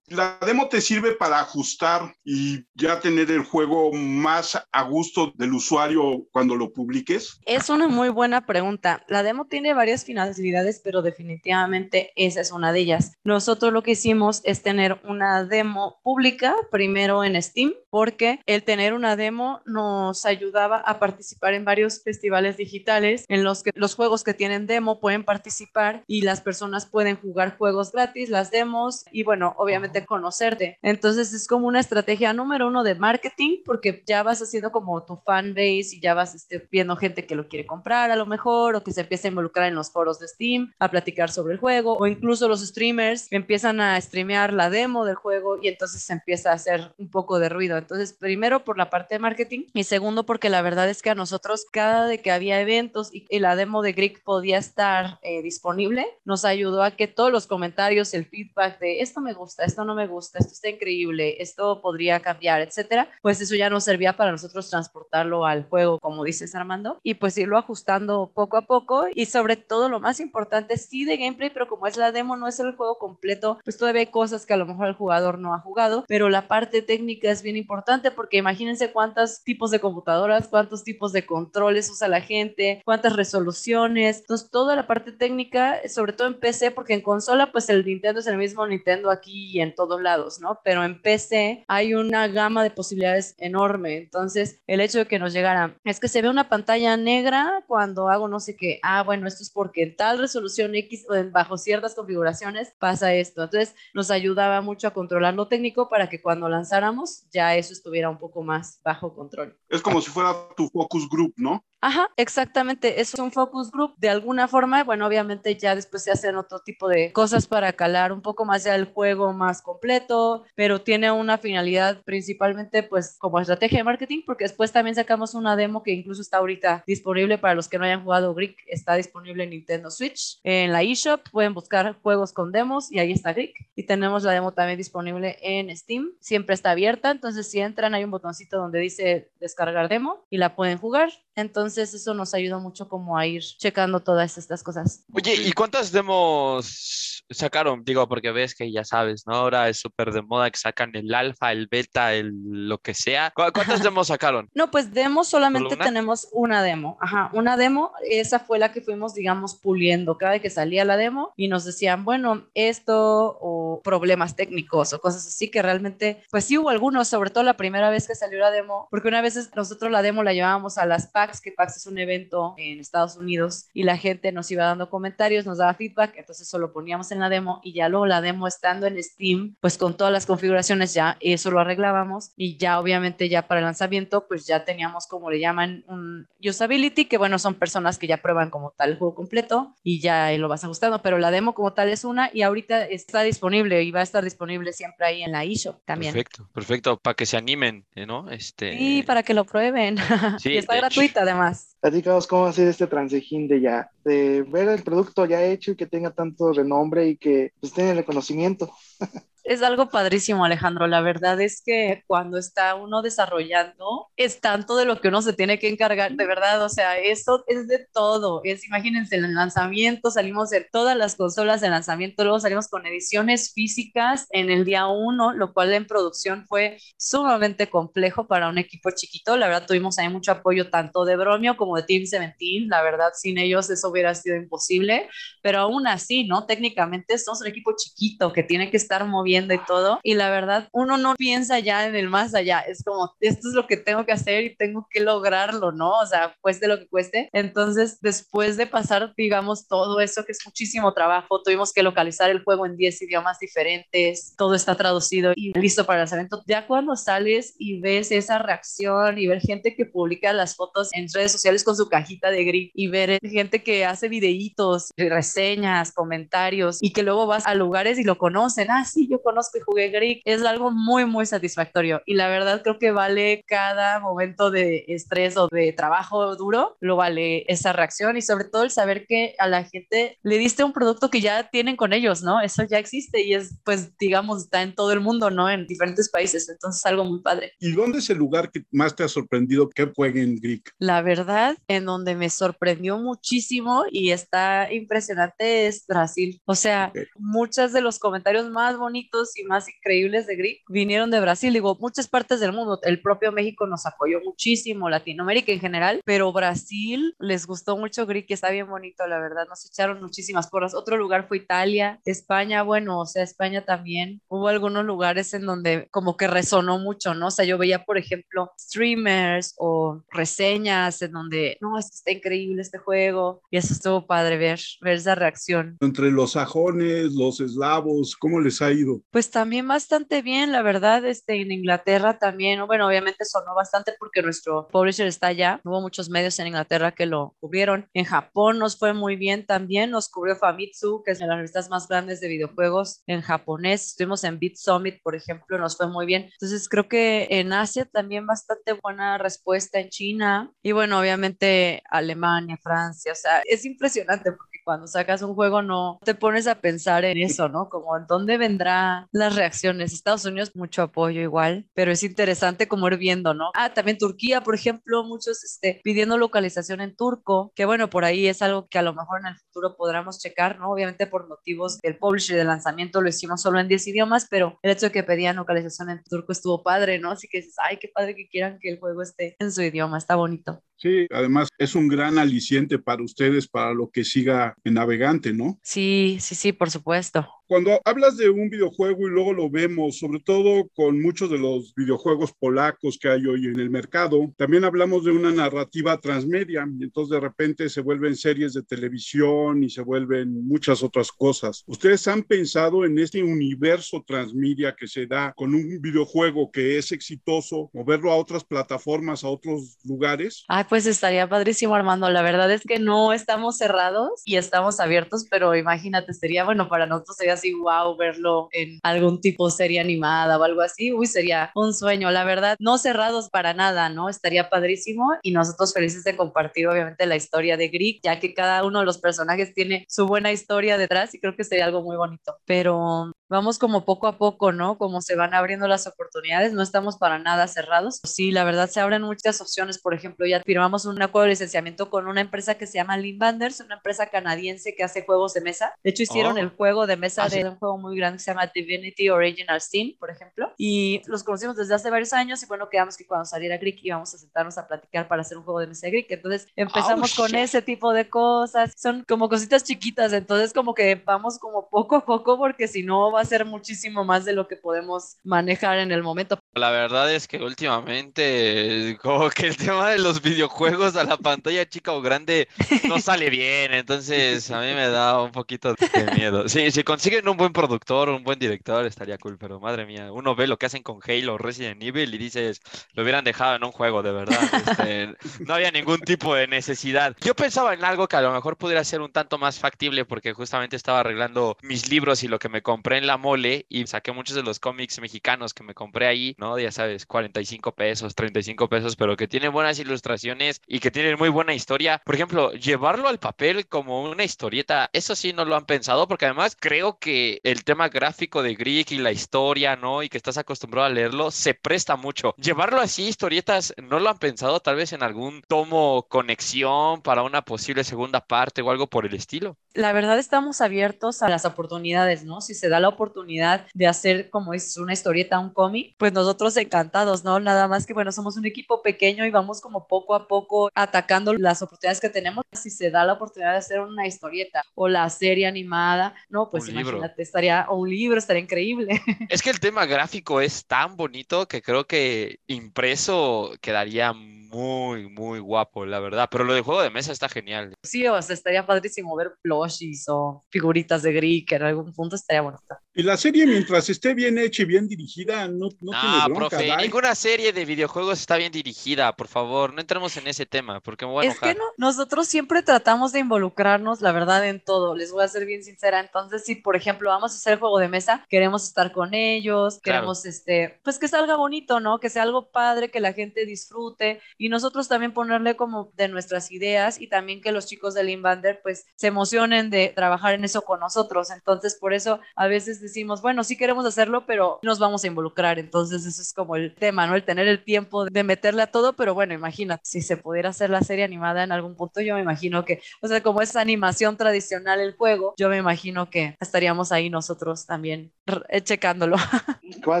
La demo te sirve para ajustar y ya tener el juego más a gusto del usuario cuando lo publiques. Es una muy buena pregunta. La demo tiene varias finalidades, pero definitivamente esa es una de ellas. Nosotros lo que hicimos es tener una demo pública primero en Steam, porque el tener una demo nos ayudaba a participar en varios festivales digitales en los que los juegos que tienen demo pueden participar y las personas pueden jugar juegos gratis, las demos y bueno, obviamente conocerte. Entonces es como una estrategia número uno de marketing porque ya vas haciendo como tu fan base y ya vas este, viendo gente que lo quiere comprar a lo mejor o que se empieza a involucrar en los foros de Steam a platicar sobre el juego o incluso los streamers empiezan a streamear la demo del juego y entonces se empieza a hacer un poco de ruido. Entonces, primero por la parte de marketing y segundo porque la verdad es que a nosotros cada de que había eventos y, la demo de Greek podía estar eh, disponible, nos ayudó a que todos los comentarios, el feedback de esto me gusta, esto no me gusta, esto está increíble, esto podría cambiar, etcétera, pues eso ya nos servía para nosotros transportarlo al juego, como dices Armando, y pues irlo ajustando poco a poco y sobre todo lo más importante sí de gameplay, pero como es la demo, no es el juego completo, pues todavía hay cosas que a lo mejor el jugador no ha jugado, pero la parte técnica es bien importante porque imagínense cuántos tipos de computadoras, cuántos tipos de controles usa la gente, cuántas resoluciones, entonces toda la parte técnica, sobre todo en PC, porque en consola pues el Nintendo es el mismo Nintendo aquí y en todos lados, ¿no? Pero en PC hay una gama de posibilidades enorme, entonces el hecho de que nos llegara, es que se ve una pantalla negra cuando hago no sé qué, ah, bueno, esto es porque en tal resolución X o en, bajo ciertas configuraciones pasa esto. Entonces nos ayudaba mucho a controlar lo técnico para que cuando lanzáramos ya eso estuviera un poco más bajo control. Es como si fuera tu focus group, ¿no? Ajá, exactamente. Es un focus group de alguna forma. Bueno, obviamente ya después se hacen otro tipo de cosas para calar un poco más ya el juego más completo, pero tiene una finalidad principalmente pues como estrategia de marketing, porque después también sacamos una demo que incluso está ahorita disponible para los que no hayan jugado Greek, está disponible en Nintendo Switch. En la eShop pueden buscar juegos con demos y ahí está Greek. Y tenemos la demo también disponible en Steam. Siempre está abierta, entonces si entran hay un botoncito donde dice descargar demo y la pueden jugar. Entonces eso nos ayuda mucho como a ir checando todas estas cosas. Oye, ¿y cuántas demos sacaron, digo, porque ves que ya sabes, ¿no? Ahora es súper de moda que sacan el alfa, el beta, el lo que sea. ¿Cuántas demos sacaron? *laughs* No, pues demos solamente tenemos una demo. Ajá, una demo, esa fue la que fuimos, digamos, puliendo cada vez que salía la demo y nos decían, bueno, esto o problemas técnicos o cosas así que realmente, pues sí hubo algunos, sobre todo la primera vez que salió la demo, porque una vez nosotros la demo la llevábamos a las PAX, que PAX es un evento en Estados Unidos y la gente nos iba dando comentarios, nos daba feedback, entonces solo poníamos en la demo y ya luego la demo estando en Steam, pues con todas las configuraciones ya eso lo arreglábamos y ya obviamente ya para el lanzamiento pues ya teníamos como le llaman un usability, que bueno, son personas que ya prueban como tal el juego completo y ya lo vas ajustando, pero la demo como tal es una y ahorita está disponible y va a estar disponible siempre ahí en la eShop también. Perfecto, perfecto, para que se animen, ¿no? Este... Sí, para que lo prueben. *laughs* Sí, y está gratuita además. Platícanos cómo ha este transijín de ya, de ver el producto ya hecho y que tenga tanto renombre y que pues, tenga reconocimiento. *laughs* Es algo padrísimo, Alejandro. La verdad es que cuando está uno desarrollando, es tanto de lo que uno se tiene que encargar, de verdad. O sea, eso es de todo. Es, imagínense, en el lanzamiento salimos de todas las consolas de lanzamiento, luego salimos con ediciones físicas en el día uno, lo cual en producción fue sumamente complejo para un equipo chiquito. La verdad, tuvimos ahí mucho apoyo tanto de Bromio como de Team 17. La verdad, sin ellos eso hubiera sido imposible, pero aún así, ¿no? Técnicamente somos un equipo chiquito que tiene que estar moviendo y todo. Y la verdad, uno no piensa ya en el más allá. Es como, esto es lo que tengo que hacer y tengo que lograrlo, ¿no? O sea, cueste lo que cueste. Entonces, después de pasar, digamos, todo eso, que es muchísimo trabajo, tuvimos que localizar el juego en 10 idiomas diferentes, todo está traducido y listo para el lanzamiento. Ya cuando sales y ves esa reacción y ver gente que publica las fotos en redes sociales con su cajita de grip y ver gente que hace videitos, reseñas, comentarios y que luego vas a lugares y lo conocen. Ah, sí, yo conozco y jugué Greek, es algo muy, muy satisfactorio. Y la verdad creo que vale cada momento de estrés o de trabajo duro, lo vale esa reacción y sobre todo el saber que a la gente le diste un producto que ya tienen con ellos, ¿no? Eso ya existe y es, pues, digamos, está en todo el mundo, ¿no? En diferentes países. Entonces, algo muy padre. ¿Y dónde es el lugar que más te ha sorprendido que jueguen Greek? La verdad, en donde me sorprendió muchísimo y está impresionante es Brasil. O sea, muchos de los comentarios más bonitos y más increíbles de Greek vinieron de Brasil. Digo, muchas partes del mundo, el propio México nos apoyó muchísimo, Latinoamérica en general, pero Brasil les gustó mucho Greek, que está bien bonito, la verdad. Nos echaron muchísimas porras. Otro lugar fue Italia, España, bueno, o sea, España también. Hubo algunos lugares en donde como que resonó mucho, ¿no? O sea, yo veía, por ejemplo, streamers o reseñas en donde, no, es que está increíble este juego. Y eso estuvo padre ver, ver esa reacción. Entre los sajones, los eslavos, ¿cómo les ha ido? Pues también bastante bien, la verdad, este, en Inglaterra también, bueno, obviamente sonó bastante porque nuestro publisher está allá, hubo muchos medios en Inglaterra que lo cubrieron, en Japón nos fue muy bien también, nos cubrió Famitsu, que es de las revistas más grandes de videojuegos en japonés, estuvimos en Beat Summit, por ejemplo, nos fue muy bien, entonces creo que en Asia también bastante buena respuesta en China, y bueno, obviamente Alemania, Francia, o sea, es impresionante cuando sacas un juego no te pones a pensar en eso, ¿no? Como en dónde vendrá las reacciones. Estados Unidos, mucho apoyo igual, pero es interesante como ir viendo, ¿no? Ah, también Turquía, por ejemplo, muchos este, pidiendo localización en turco, que bueno, por ahí es algo que a lo mejor en el futuro podremos checar, ¿no? Obviamente por motivos del publisher del lanzamiento lo hicimos solo en 10 idiomas, pero el hecho de que pedían localización en turco estuvo padre, ¿no? Así que dices, ay, qué padre que quieran que el juego esté en su idioma, está bonito. Sí, además es un gran aliciente para ustedes, para lo que siga navegante, ¿no? Sí, sí, sí, por supuesto. Cuando hablas de un videojuego y luego lo vemos, sobre todo con muchos de los videojuegos polacos que hay hoy en el mercado, también hablamos de una narrativa transmedia, y entonces de repente se vuelven series de televisión y se vuelven muchas otras cosas. ¿Ustedes han pensado en este universo transmedia que se da con un videojuego que es exitoso, moverlo a otras plataformas, a otros lugares? Ay, pues estaría padrísimo, Armando. La verdad es que no estamos cerrados y estamos abiertos, pero imagínate, sería bueno para nosotros, sería así, wow, verlo en algún tipo serie animada o algo así, uy, sería un sueño, la verdad, no cerrados para nada, ¿no? Estaría padrísimo y nosotros felices de compartir obviamente la historia de Greek, ya que cada uno de los personajes tiene su buena historia detrás y creo que sería algo muy bonito, pero vamos como poco a poco, ¿no? Como se van abriendo las oportunidades, no estamos para nada cerrados. Sí, la verdad se abren muchas opciones. Por ejemplo, ya firmamos un acuerdo de licenciamiento con una empresa que se llama Limbanders, una empresa canadiense que hace juegos de mesa. De hecho, hicieron Oh. el juego de mesa Ah, de sí. un juego muy grande que se llama Divinity Original Sin, por ejemplo. Y los conocimos desde hace varios años y bueno, quedamos que cuando saliera Greek íbamos a sentarnos a platicar para hacer un juego de mesa de Greek. Entonces empezamos Oh, con shit. ese tipo de cosas. Son como cositas chiquitas, entonces como que vamos como poco a poco porque si no va a ser muchísimo más de lo que podemos manejar en el momento. La verdad es que últimamente, como que el tema de los videojuegos a la pantalla chica o grande no *laughs* sale bien, entonces a mí me da un poquito de miedo. Sí, si consiguen un buen productor, un buen director, estaría cool, pero madre mía, uno ve lo que hacen con Halo, Resident Evil y dices, lo hubieran dejado en un juego, de verdad. este, no había ningún tipo de necesidad. Yo pensaba en algo que a lo mejor pudiera ser un tanto más factible porque justamente estaba arreglando mis libros y lo que me compré en la mole y saqué muchos de los cómics mexicanos que me compré ahí, ¿no? Ya sabes, 45 pesos, 35 pesos, pero que tienen buenas ilustraciones y que tienen muy buena historia. Por ejemplo, llevarlo al papel como una historieta, eso sí no lo han pensado porque además creo que el tema gráfico de Greek y la historia, ¿no? Y que estás acostumbrado a leerlo, se presta mucho. Llevarlo así, historietas, ¿no lo han pensado tal vez en algún tomo conexión para una posible segunda parte o algo por el estilo? La verdad estamos abiertos a las oportunidades, ¿no? Si se da la oportunidad de hacer, como es una historieta, un cómic, pues nosotros encantados, ¿no? Nada más que, bueno, somos un equipo pequeño y vamos como poco a poco atacando las oportunidades que tenemos. Si se da la oportunidad de hacer una historieta o la serie animada, no, pues Un libro. imagínate, estaría, o un libro, estaría increíble. *laughs* Es que el tema gráfico es tan bonito que creo que impreso quedaría muy, muy guapo, la verdad. Pero lo de juego de mesa está genial. Sí, o sea, estaría padrísimo ver plushies o figuritas de Greek, en algún punto estaría bonito. Y la serie, mientras esté bien hecha y bien dirigida, no, no No, tiene bronca. profe, ninguna serie de videojuegos está bien dirigida, por favor, no entremos en ese tema, porque me voy a Es que enojar. no, nosotros siempre tratamos de involucrarnos, la verdad, en todo. Les voy a ser bien sincera. Entonces, si por ejemplo vamos a hacer juego de mesa, queremos estar con ellos, Claro. queremos este, pues que salga bonito, ¿no? Que sea algo padre, que la gente disfrute y nosotros también ponerle como de nuestras ideas y también que los chicos de Limbander pues se emocionen de trabajar en eso con nosotros. Entonces, por eso a veces decimos, bueno, sí queremos hacerlo, pero nos vamos a involucrar. Entonces, eso es como el tema, ¿no? El tener el tiempo de meterle a todo, pero bueno, imagínate, si se pudiera hacer la serie animada en algún punto, yo me imagino que, o sea, como es animación tradicional el juego, yo me imagino que estaríamos ahí nosotros también eh, checándolo. *laughs* ¿Cuál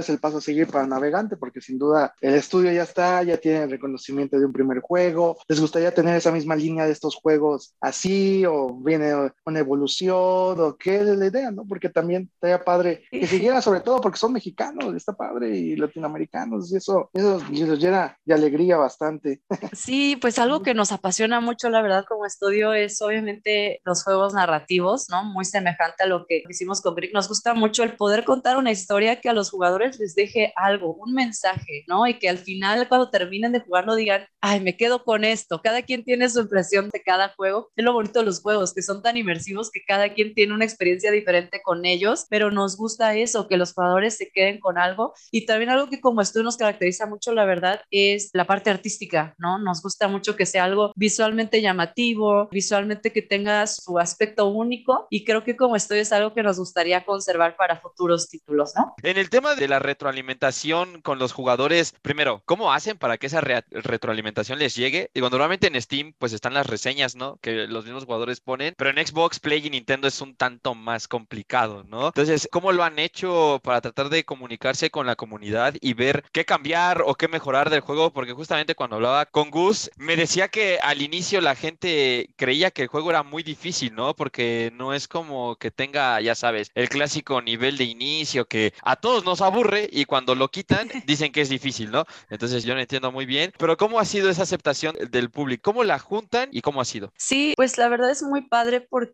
es el paso a seguir para Navegante? Porque sin duda el estudio ya está, ya tiene el reconocimiento de un primer juego. ¿Les gustaría tener esa misma línea de estos juegos así? ¿O viene una evolución? ¿O qué es la idea? ¿no? Porque también estaría padre que siguiera, sobre todo porque son mexicanos, está padre, y latinoamericanos, y eso, eso nos llena de alegría bastante. Sí, pues algo que nos apasiona mucho, la verdad, como estudio es obviamente los juegos narrativos, ¿no? Muy semejante a lo que hicimos con Brick. Nos gusta mucho el poder contar una historia que a los jugadores les deje algo, un mensaje, ¿no? Y que al final, cuando terminen de jugarlo, digan, ay, me quedo con esto. Cada quien tiene su impresión de cada juego. Es lo bonito de los juegos, que son tan inmersivos que cada quien tiene una experiencia diferente con ellos, pero nos gusta eso, que los jugadores se queden con algo. Y también algo que como estudio nos caracteriza mucho, la verdad, es la parte artística, ¿no? Nos gusta mucho que sea algo visualmente llamativo, visualmente que tenga su aspecto único y creo que como estudio es algo que nos gustaría conservar para futuros títulos, ¿no? En el tema de la retroalimentación con los jugadores, primero, ¿cómo hacen para que esa rea- retroalimentación les llegue? Digo, normalmente en Steam pues están las reseñas, ¿no? Que los mismos jugadores ponen, pero en Xbox, Play y Nintendo es un tanto más complicado, ¿no? Entonces, ¿cómo lo han hecho para tratar de comunicarse con la comunidad y ver qué cambiar o qué mejorar del juego? Porque justamente cuando hablaba con Gus, me decía que al inicio la gente creía que el juego era muy difícil, ¿no? Porque no es como que tenga, ya sabes, el clásico nivel de inicio que a todos nos aburre y cuando lo quitan *laughs* dicen que es difícil, ¿no? Entonces yo no entiendo muy bien, pero ¿cómo ha sido esa aceptación del público? ¿Cómo la juntan y cómo ha sido? Sí, pues la verdad es muy padre porque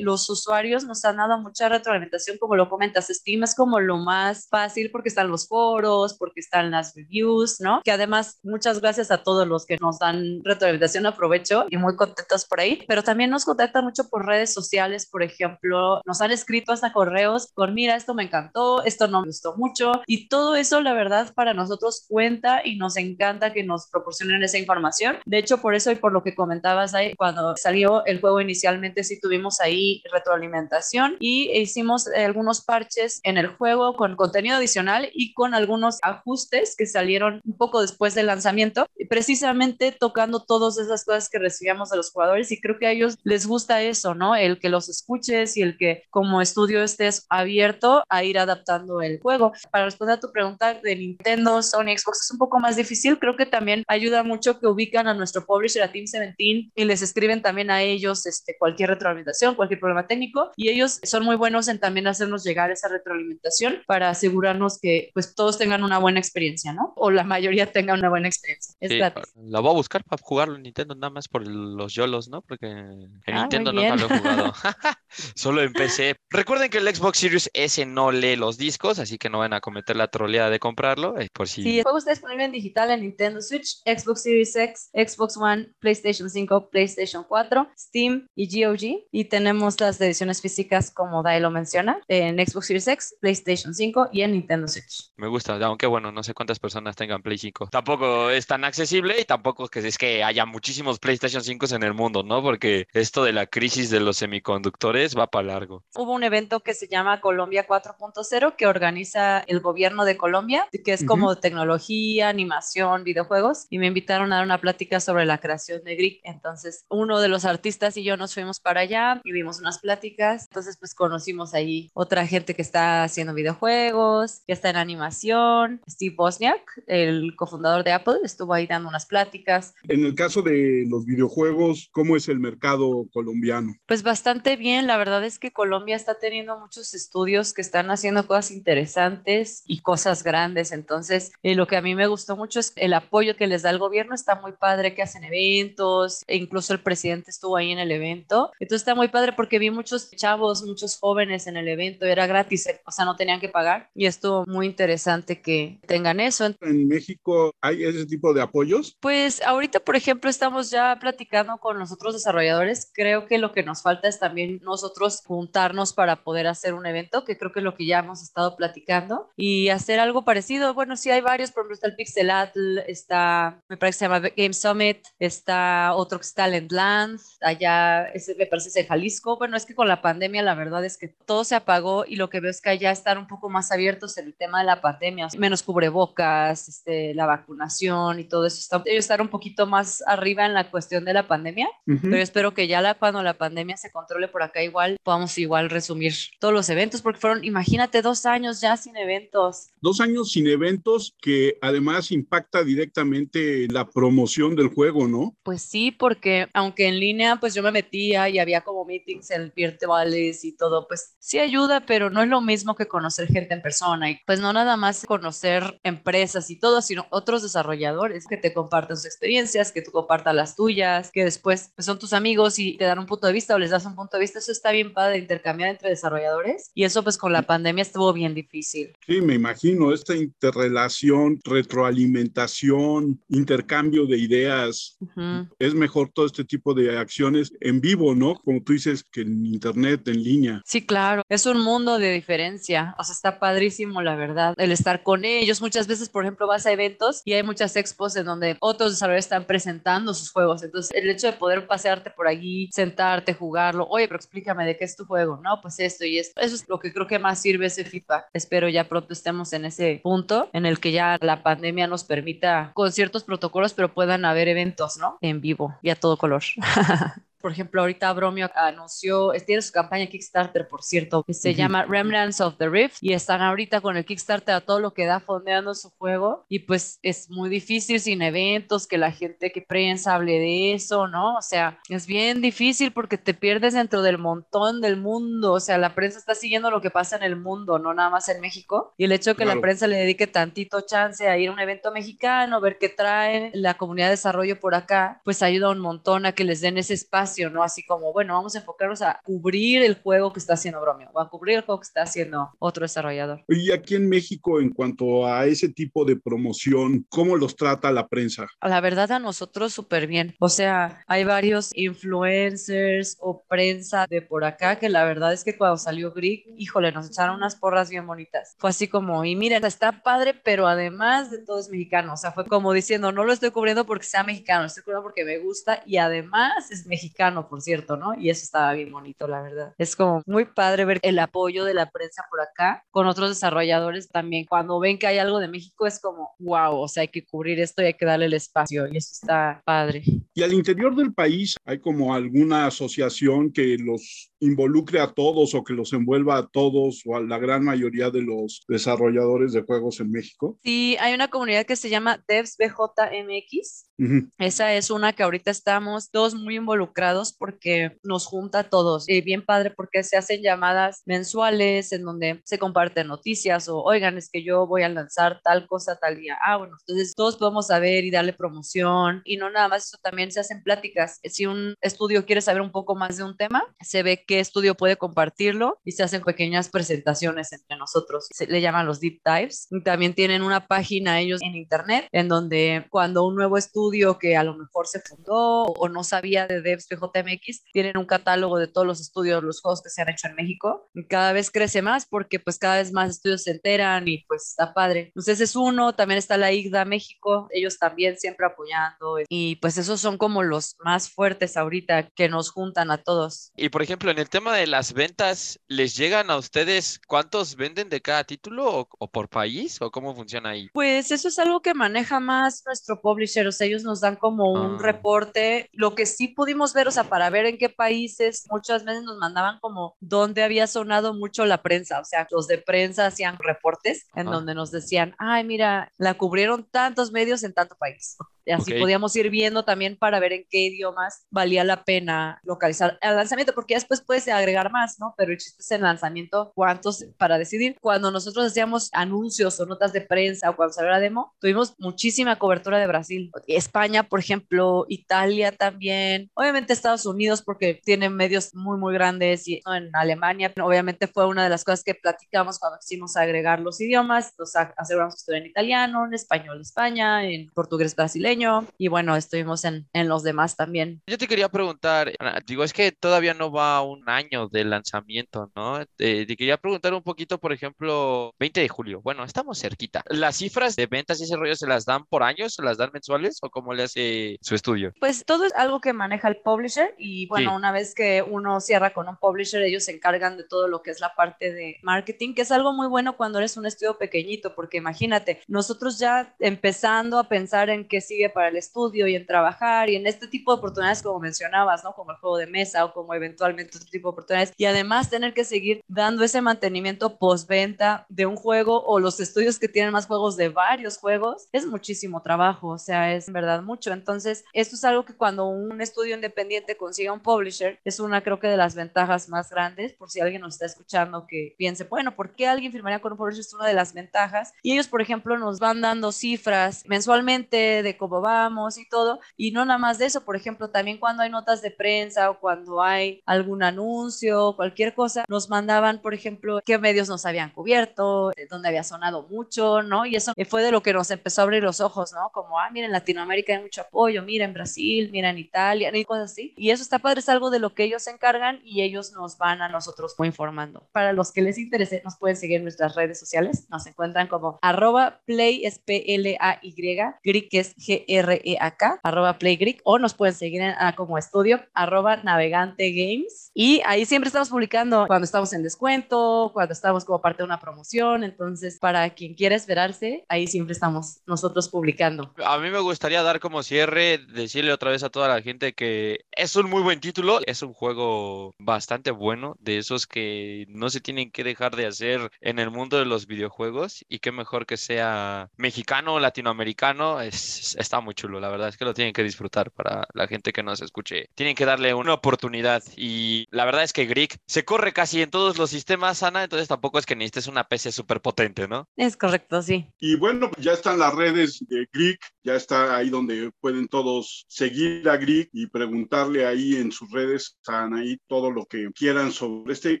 los usuarios nos han dado mucha retroalimentación, como lo comentas, Steam es como lo más fácil porque están los foros, porque están las reviews, ¿no? Que además muchas gracias a todos los que nos dan retroalimentación, aprovecho y muy contentos por ahí, pero también nos contactan mucho por redes sociales, por ejemplo, nos han escrito hasta correos con, mira, esto me encantó, esto no me gustó mucho y todo eso, la verdad, para nosotros cuenta y nos encanta que nos proporcione proporcionen esa información. De hecho, por eso y por lo que comentabas ahí, cuando salió el juego inicialmente sí tuvimos ahí retroalimentación y hicimos algunos parches en el juego con contenido adicional y con algunos ajustes que salieron un poco después del lanzamiento, precisamente tocando todas esas cosas que recibíamos de los jugadores y creo que a ellos les gusta eso, ¿no? El que los escuches y el que como estudio estés abierto a ir adaptando el juego. Para responder a tu pregunta de Nintendo, Sony, Xbox es un poco más difícil, creo que también ayuda mucho que ubican a nuestro publisher, a Team 17, y les escriben también a ellos este, cualquier retroalimentación, cualquier problema técnico, y ellos son muy buenos en también hacernos llegar esa retroalimentación para asegurarnos que pues todos tengan una buena experiencia, ¿no? O la mayoría tenga una buena experiencia. Es gratis. La voy a buscar para jugarlo en Nintendo nada más por los yolos, ¿no? Porque en Ah, Nintendo no lo he jugado. *laughs* *laughs* Solo en PC. Recuerden que el Xbox Series S no lee los discos, así que no van a cometer la troleada de comprarlo, eh, por si... Sí, el juego está disponible en digital en Nintendo Switch, Xbox Series X, Xbox One, PlayStation 5, PlayStation 4, Steam y GOG. Y tenemos las ediciones físicas, como Dai lo menciona, en Xbox Series X, PlayStation 5 y en Nintendo Switch. Me gusta, aunque bueno, no sé cuántas personas tengan Play 5. Tampoco es tan accesible y tampoco es que es que haya muchísimos PlayStation 5 en el mundo, ¿no? Porque esto de la crisis de los semiconductores va para largo. Hubo un evento que se llama Colombia 4.0 que organiza el gobierno de Colombia, que es como tecnología, animación, videojuegos, y me invitaron a dar una plática sobre la creación de Greek. Entonces, uno de los artistas y yo nos fuimos para allá y dimos unas pláticas. Entonces, pues conocimos ahí otra gente que está haciendo videojuegos, que está en animación. Steve Bosniak, el cofundador de Apple, estuvo ahí dando unas pláticas. En el caso de los videojuegos, ¿cómo es el mercado colombiano? Pues bastante bien, la verdad es que Colombia está teniendo muchos estudios que están haciendo cosas interesantes y cosas grandes, entonces eh, lo que a mí me gustó mucho es el apoyo que les da el gobierno, está muy padre que hacen eventos, e incluso el presidente estuvo ahí en el evento, entonces está muy padre porque vi muchos chavos, muchos jóvenes en el evento, era gratis, o sea, no tenían que pagar y estuvo muy interesante que tengan eso. ¿En México hay ese tipo de apoyos? Pues ahorita, por ejemplo, estamos ya platicando con los otros desarrolladores. Creo que lo que nos falta es también nosotros juntarnos para poder hacer un evento, que creo que es lo que ya hemos estado platicando, y hacer algo parecido. Bueno, sí hay varios, por ejemplo, está el Pixelatl, está, me parece que se llama Game Summit, está otro que está Land, allá, ese me parece en Jalisco. Bueno, es que con la pandemia la verdad es que todo se apagó y lo que veo es que allá están un poco más abiertos en el tema de la pandemia, menos cubrebocas, este, la vacunación y todo eso. Está, ellos están un poquito más arriba en la cuestión de la pandemia, Ujú. pero espero que ya la, cuando la pandemia se controle por acá igual, podamos igual resumir todos los eventos, porque fueron, imagínate, dos años ya sin eventos. Dos años sin eventos que además impacta directamente la promoción del juego, ¿no? Pues sí, porque aunque en línea, pues yo me metía y había como meetings en virtuales y todo, pues sí ayuda, pero no es lo mismo que conocer gente en persona y pues no nada más conocer empresas y todo, sino otros desarrolladores que te compartan sus experiencias, que tú compartas las tuyas, que después pues, son tus amigos y te dan un punto de vista o les das un punto de vista. Eso está bien padre intercambiar entre desarrolladores y eso pues con la pandemia estuvo bien difícil. Sí, me imagino, esta interrelación, retroalimentación, intercambio de ideas. Ujú. Es mejor todo este tipo de acciones en vivo, ¿no? Como tú dices, que en internet, en línea. Sí, claro, es un mundo de diferencia, o sea, está padrísimo, la verdad, el estar con ellos. Muchas veces, por ejemplo, vas a eventos y hay muchas expos en donde otros desarrolladores están presentando sus juegos, entonces el hecho de poder pasearte por allí, sentarte, jugarlo, oye, pero explícame de qué es tu juego, no, pues esto y esto, eso es lo que creo que más sirve ese feedback. Espero ya pronto estemos en ese punto en el que ya la pandemia nos permita con ciertos protocolos, pero puedan haber eventos, ¿no? En vivo y a todo color. *laughs* Por ejemplo, ahorita Bromio anunció, tiene su campaña Kickstarter, por cierto, que se Ujú. llama Remnants of the Rift y están ahorita con el Kickstarter a todo lo que da fondeando su juego y pues es muy difícil sin eventos, que la gente que prensa hable de eso, ¿no? O sea, es bien difícil porque te pierdes dentro del montón del mundo, o sea, la prensa está siguiendo lo que pasa en el mundo, no nada más en México y el hecho de que la Claro. prensa le dedique tantito chance a ir a un evento mexicano, ver qué traen la comunidad de desarrollo por acá, pues ayuda un montón a que les den ese espacio espacio, ¿no? Así como, bueno, vamos a enfocarnos a cubrir el juego que está haciendo Bromeo o a cubrir el juego que está haciendo otro desarrollador. Y aquí en México, en cuanto a ese tipo de promoción, ¿cómo los trata la prensa? La verdad, a nosotros súper bien. O sea, hay varios influencers o prensa de por acá que la verdad es que cuando salió Greek, híjole, nos echaron unas porras bien bonitas. Fue así como, y miren, está padre, pero además de todo es mexicano. O sea, fue como diciendo, no lo estoy cubriendo porque sea mexicano, lo estoy cubriendo porque me gusta y además es mexicano, por cierto, ¿no? Y eso estaba bien bonito, la verdad. Es como muy padre ver el apoyo de la prensa por acá con otros desarrolladores también. Cuando ven que hay algo de México es como, wow, o sea, hay que cubrir esto y hay que darle el espacio y eso está padre. Y al interior del país hay como alguna asociación que los involucre a todos o que los envuelva a todos o a la gran mayoría de los desarrolladores de juegos en México? Sí, hay una comunidad que se llama Devs BJMX. Esa es una que ahorita estamos todos muy involucrados porque nos junta a todos. Y bien padre porque se hacen llamadas mensuales en donde se comparten noticias o, oigan, es que yo voy a lanzar tal cosa tal día. Ah, bueno, entonces todos podemos saber y darle promoción. Y no nada más eso, también se hacen pláticas. Si un estudio quiere saber un poco más de un tema, se ve qué estudio puede compartirlo y se hacen pequeñas presentaciones entre nosotros. Se le llaman los deep dives. Y también tienen una página ellos en internet en donde cuando un nuevo estudio que a lo mejor se fundó o no sabía de Devs PJMX, tienen un catálogo de todos los estudios, los juegos que se han hecho en México. Cada vez crece más porque pues cada vez más estudios se enteran y pues está padre. Entonces es uno, también está la IGDA México, ellos también siempre apoyando y pues esos son como los más fuertes ahorita que nos juntan a todos. Y por ejemplo, en el tema de las ventas, ¿les llegan a ustedes cuántos venden de cada título o, o por país o cómo funciona ahí? Pues eso es algo que maneja más nuestro publisher, o sea, ellos nos dan como un Ah. reporte. Lo que sí pudimos ver, o sea, para ver en qué países, muchas veces nos mandaban como dónde había sonado mucho la prensa, o sea, los de prensa hacían reportes en donde nos decían, ay, mira, la cubrieron tantos medios en tanto país. Así Ok. podíamos ir viendo también para ver en qué idiomas valía la pena localizar el lanzamiento, porque después puedes agregar más, ¿no? Pero el chiste es el lanzamiento, cuántos para decidir. Cuando nosotros hacíamos anuncios o notas de prensa o cuando salió la demo, tuvimos muchísima cobertura de Brasil. España, por ejemplo, Italia también, obviamente Estados Unidos porque tienen medios muy, muy grandes y ¿no? en Alemania, obviamente fue una de las cosas que platicamos cuando quisimos agregar los idiomas, a- aseguramos que estuviera en italiano, en español España, en portugués brasileño y bueno, estuvimos en, en los demás también. Yo te quería preguntar, Ana, digo, es que todavía no va un año del lanzamiento, ¿no? Te, te quería preguntar un poquito, por ejemplo, 20 de julio. Bueno, estamos cerquita. ¿Las cifras de ventas y ese rollo se las dan por años? ¿Se las dan mensuales? ¿O cómo le hace su estudio? Pues todo es algo que maneja el publisher y bueno, Sí. una vez que uno cierra con un publisher, ellos se encargan de todo lo que es la parte de marketing, que es algo muy bueno cuando eres un estudio pequeñito, porque imagínate, nosotros ya empezando a pensar en qué sigue para el estudio y en trabajar y en este tipo de oportunidades como mencionabas, ¿no? Como el juego de mesa o como eventualmente otro tipo de oportunidades y además tener que seguir dando ese mantenimiento postventa de un juego o los estudios que tienen más juegos de varios juegos, es muchísimo trabajo, o sea, es en verdad mucho. Entonces, esto es algo que cuando un estudio independiente consiga un publisher, es una creo que de las ventajas más grandes, por si alguien nos está escuchando que piense, bueno, ¿por qué alguien firmaría con un publisher? Es una de las ventajas. Y ellos, por ejemplo, nos van dando cifras mensualmente de cómo vamos y todo. Y no nada más de eso, por ejemplo, también cuando hay notas de prensa o cuando hay algún anuncio, cualquier cosa, nos mandaban, por ejemplo, qué medios nos habían cubierto, de dónde había sonado mucho, ¿no? Y eso fue de lo que nos empezó a abrir los ojos, ¿no? Como, ah, mira, en Latinoamérica hay mucho apoyo, mira, en Brasil, mira, en Italia, y cosas así. Y eso está padre, es algo de lo que ellos se encargan y ellos nos van a nosotros informando. Para los que les interese, nos pueden seguir en nuestras redes sociales. Nos encuentran como arroba play, es P-L-A-Y, Greek es G-R-E-A-K, arroba play Greek, o nos pueden seguir ah, como estudio, arroba navegante games. Y ahí siempre estamos publicando cuando estamos en descuento, cuando estamos como parte de una promoción. Entonces, para quien quiera esperarse, ahí siempre estamos nosotros publicando. A mí me gustaría dar como cierre, decirle otra vez a toda la gente que es un muy buen título, es un juego bastante bueno, de esos que no se tienen que dejar de hacer en el mundo de los videojuegos y qué mejor que sea mexicano latinoamericano, es, está muy chulo, la verdad es que lo tienen que disfrutar para la gente que nos escuche. Tienen que darle una oportunidad y la verdad es que Greek se corre casi en todos los sistemas, Ana, entonces tampoco es que necesites una PC súper potente, ¿no? Es correcto, sí. Y bueno, pues ya están las redes de Greek ya está ahí donde pueden todos seguir a Grig y preguntarle ahí en sus redes a Anaí todo lo que quieran sobre este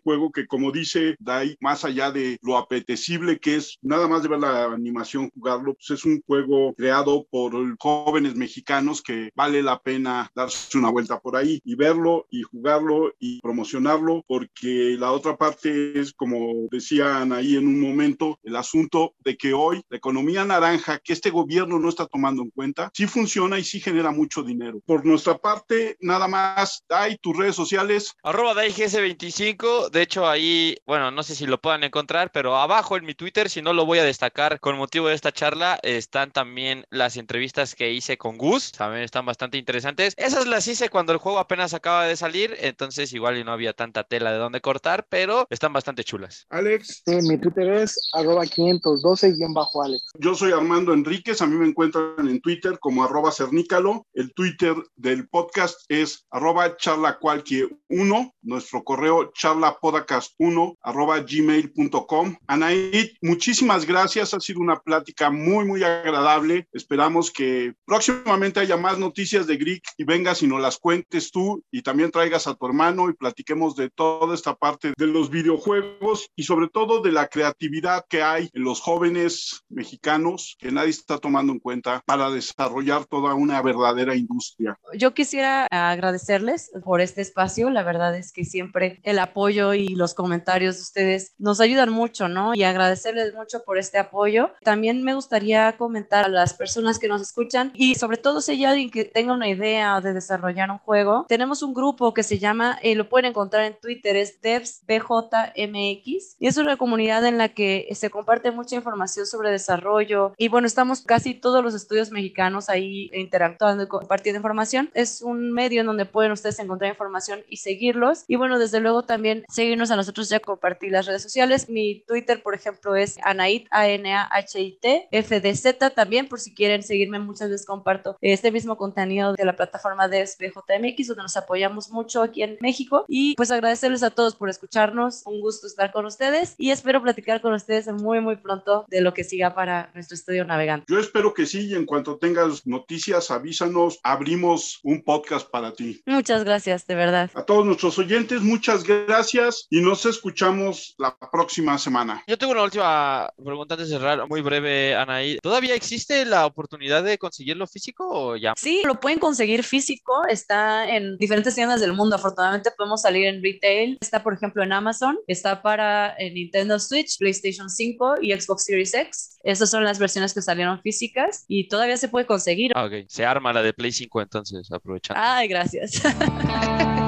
juego que como dice Dai, más allá de lo apetecible que es nada más de ver la animación jugarlo, pues es un juego creado por jóvenes mexicanos que vale la pena darse una vuelta por ahí y verlo y jugarlo y promocionarlo porque la otra parte es como decían ahí en un momento el asunto de que hoy la economía naranja que este gobierno no está tomando en cuenta sí funciona y sí genera mucho dinero. Por nuestra parte, nada más, Dai, tus redes sociales. Arroba DaiGS25, de hecho ahí, bueno, no sé si lo puedan encontrar, pero abajo en mi Twitter, si no lo voy a destacar con motivo de esta charla, están también las entrevistas que hice con Gus, también están bastante interesantes. Esas las hice cuando el juego apenas acaba de salir, entonces igual y no había tanta tela de dónde cortar, pero están bastante chulas. Alex. Sí, mi Twitter es arroba 512-Alex. Yo soy Armando Enríquez, a mí me encuentran en Twitter como arroba cernícalo. El Twitter del podcast es arroba charlacualquier1, nuestro correo charlapodcast1 arroba gmail.com. Anaid, muchísimas gracias, ha sido una plática muy, muy agradable. Esperamos que próximamente haya más noticias de Greek y vengas y nos las cuentes tú y también traigas a tu hermano y platiquemos de toda esta parte de los videojuegos y sobre todo de la creatividad que hay en los jóvenes mexicanos que nadie está tomando en cuenta para desarrollar toda una verdadera industria. Yo quisiera agradecerles por este espacio. La verdad es que siempre el apoyo y los comentarios de ustedes nos ayudan mucho, ¿no? Y agradecerles mucho por este apoyo. También me gustaría comentar a las personas que nos escuchan y sobre todo si hay alguien que tenga una idea de desarrollar un juego, tenemos un grupo que se llama, eh, lo pueden encontrar en Twitter, es DevsBJMX y es una comunidad en la que se comparte mucha información sobre desarrollo y bueno, estamos casi todos los estudios mexicanos ahí interactuando y compartiendo información. Es un medio en donde pueden ustedes encontrar información y seguirlos y bueno, desde luego también seguirnos a nosotros ya compartir las redes sociales. Mi Twitter, por ejemplo, es Anait, A-N-A-H-I-T, F-D-Z también, por si quieren seguirme, muchas veces comparto este mismo contenido de la plataforma de SBJMX, donde nos apoyamos mucho aquí en México y pues agradecerles a todos por escucharnos, un gusto estar con ustedes y espero platicar con ustedes muy, muy pronto de lo que siga para nuestro estudio navegante. Yo espero que sí y en cuanto tengas noticias, avísanos, abrimos un podcast para ti. Muchas gracias, de verdad. A todos nuestros oyentes, muchas gracias y nos escuchamos la próxima semana. Yo tengo una última pregunta antes de cerrar, muy breve, Anaí. ¿Todavía existe la oportunidad de conseguirlo físico o ya? Sí, lo pueden conseguir físico, está en diferentes tiendas del mundo. Afortunadamente podemos salir en retail. Está, por ejemplo, en Amazon, está para eh, Nintendo Switch, PlayStation 5 y Xbox Series X. Esas son las versiones que salieron físicas y todavía se puede conseguir. Ah, ok, se arma la de Play 5 entonces, aprovechando. Ay, gracias. *laughs*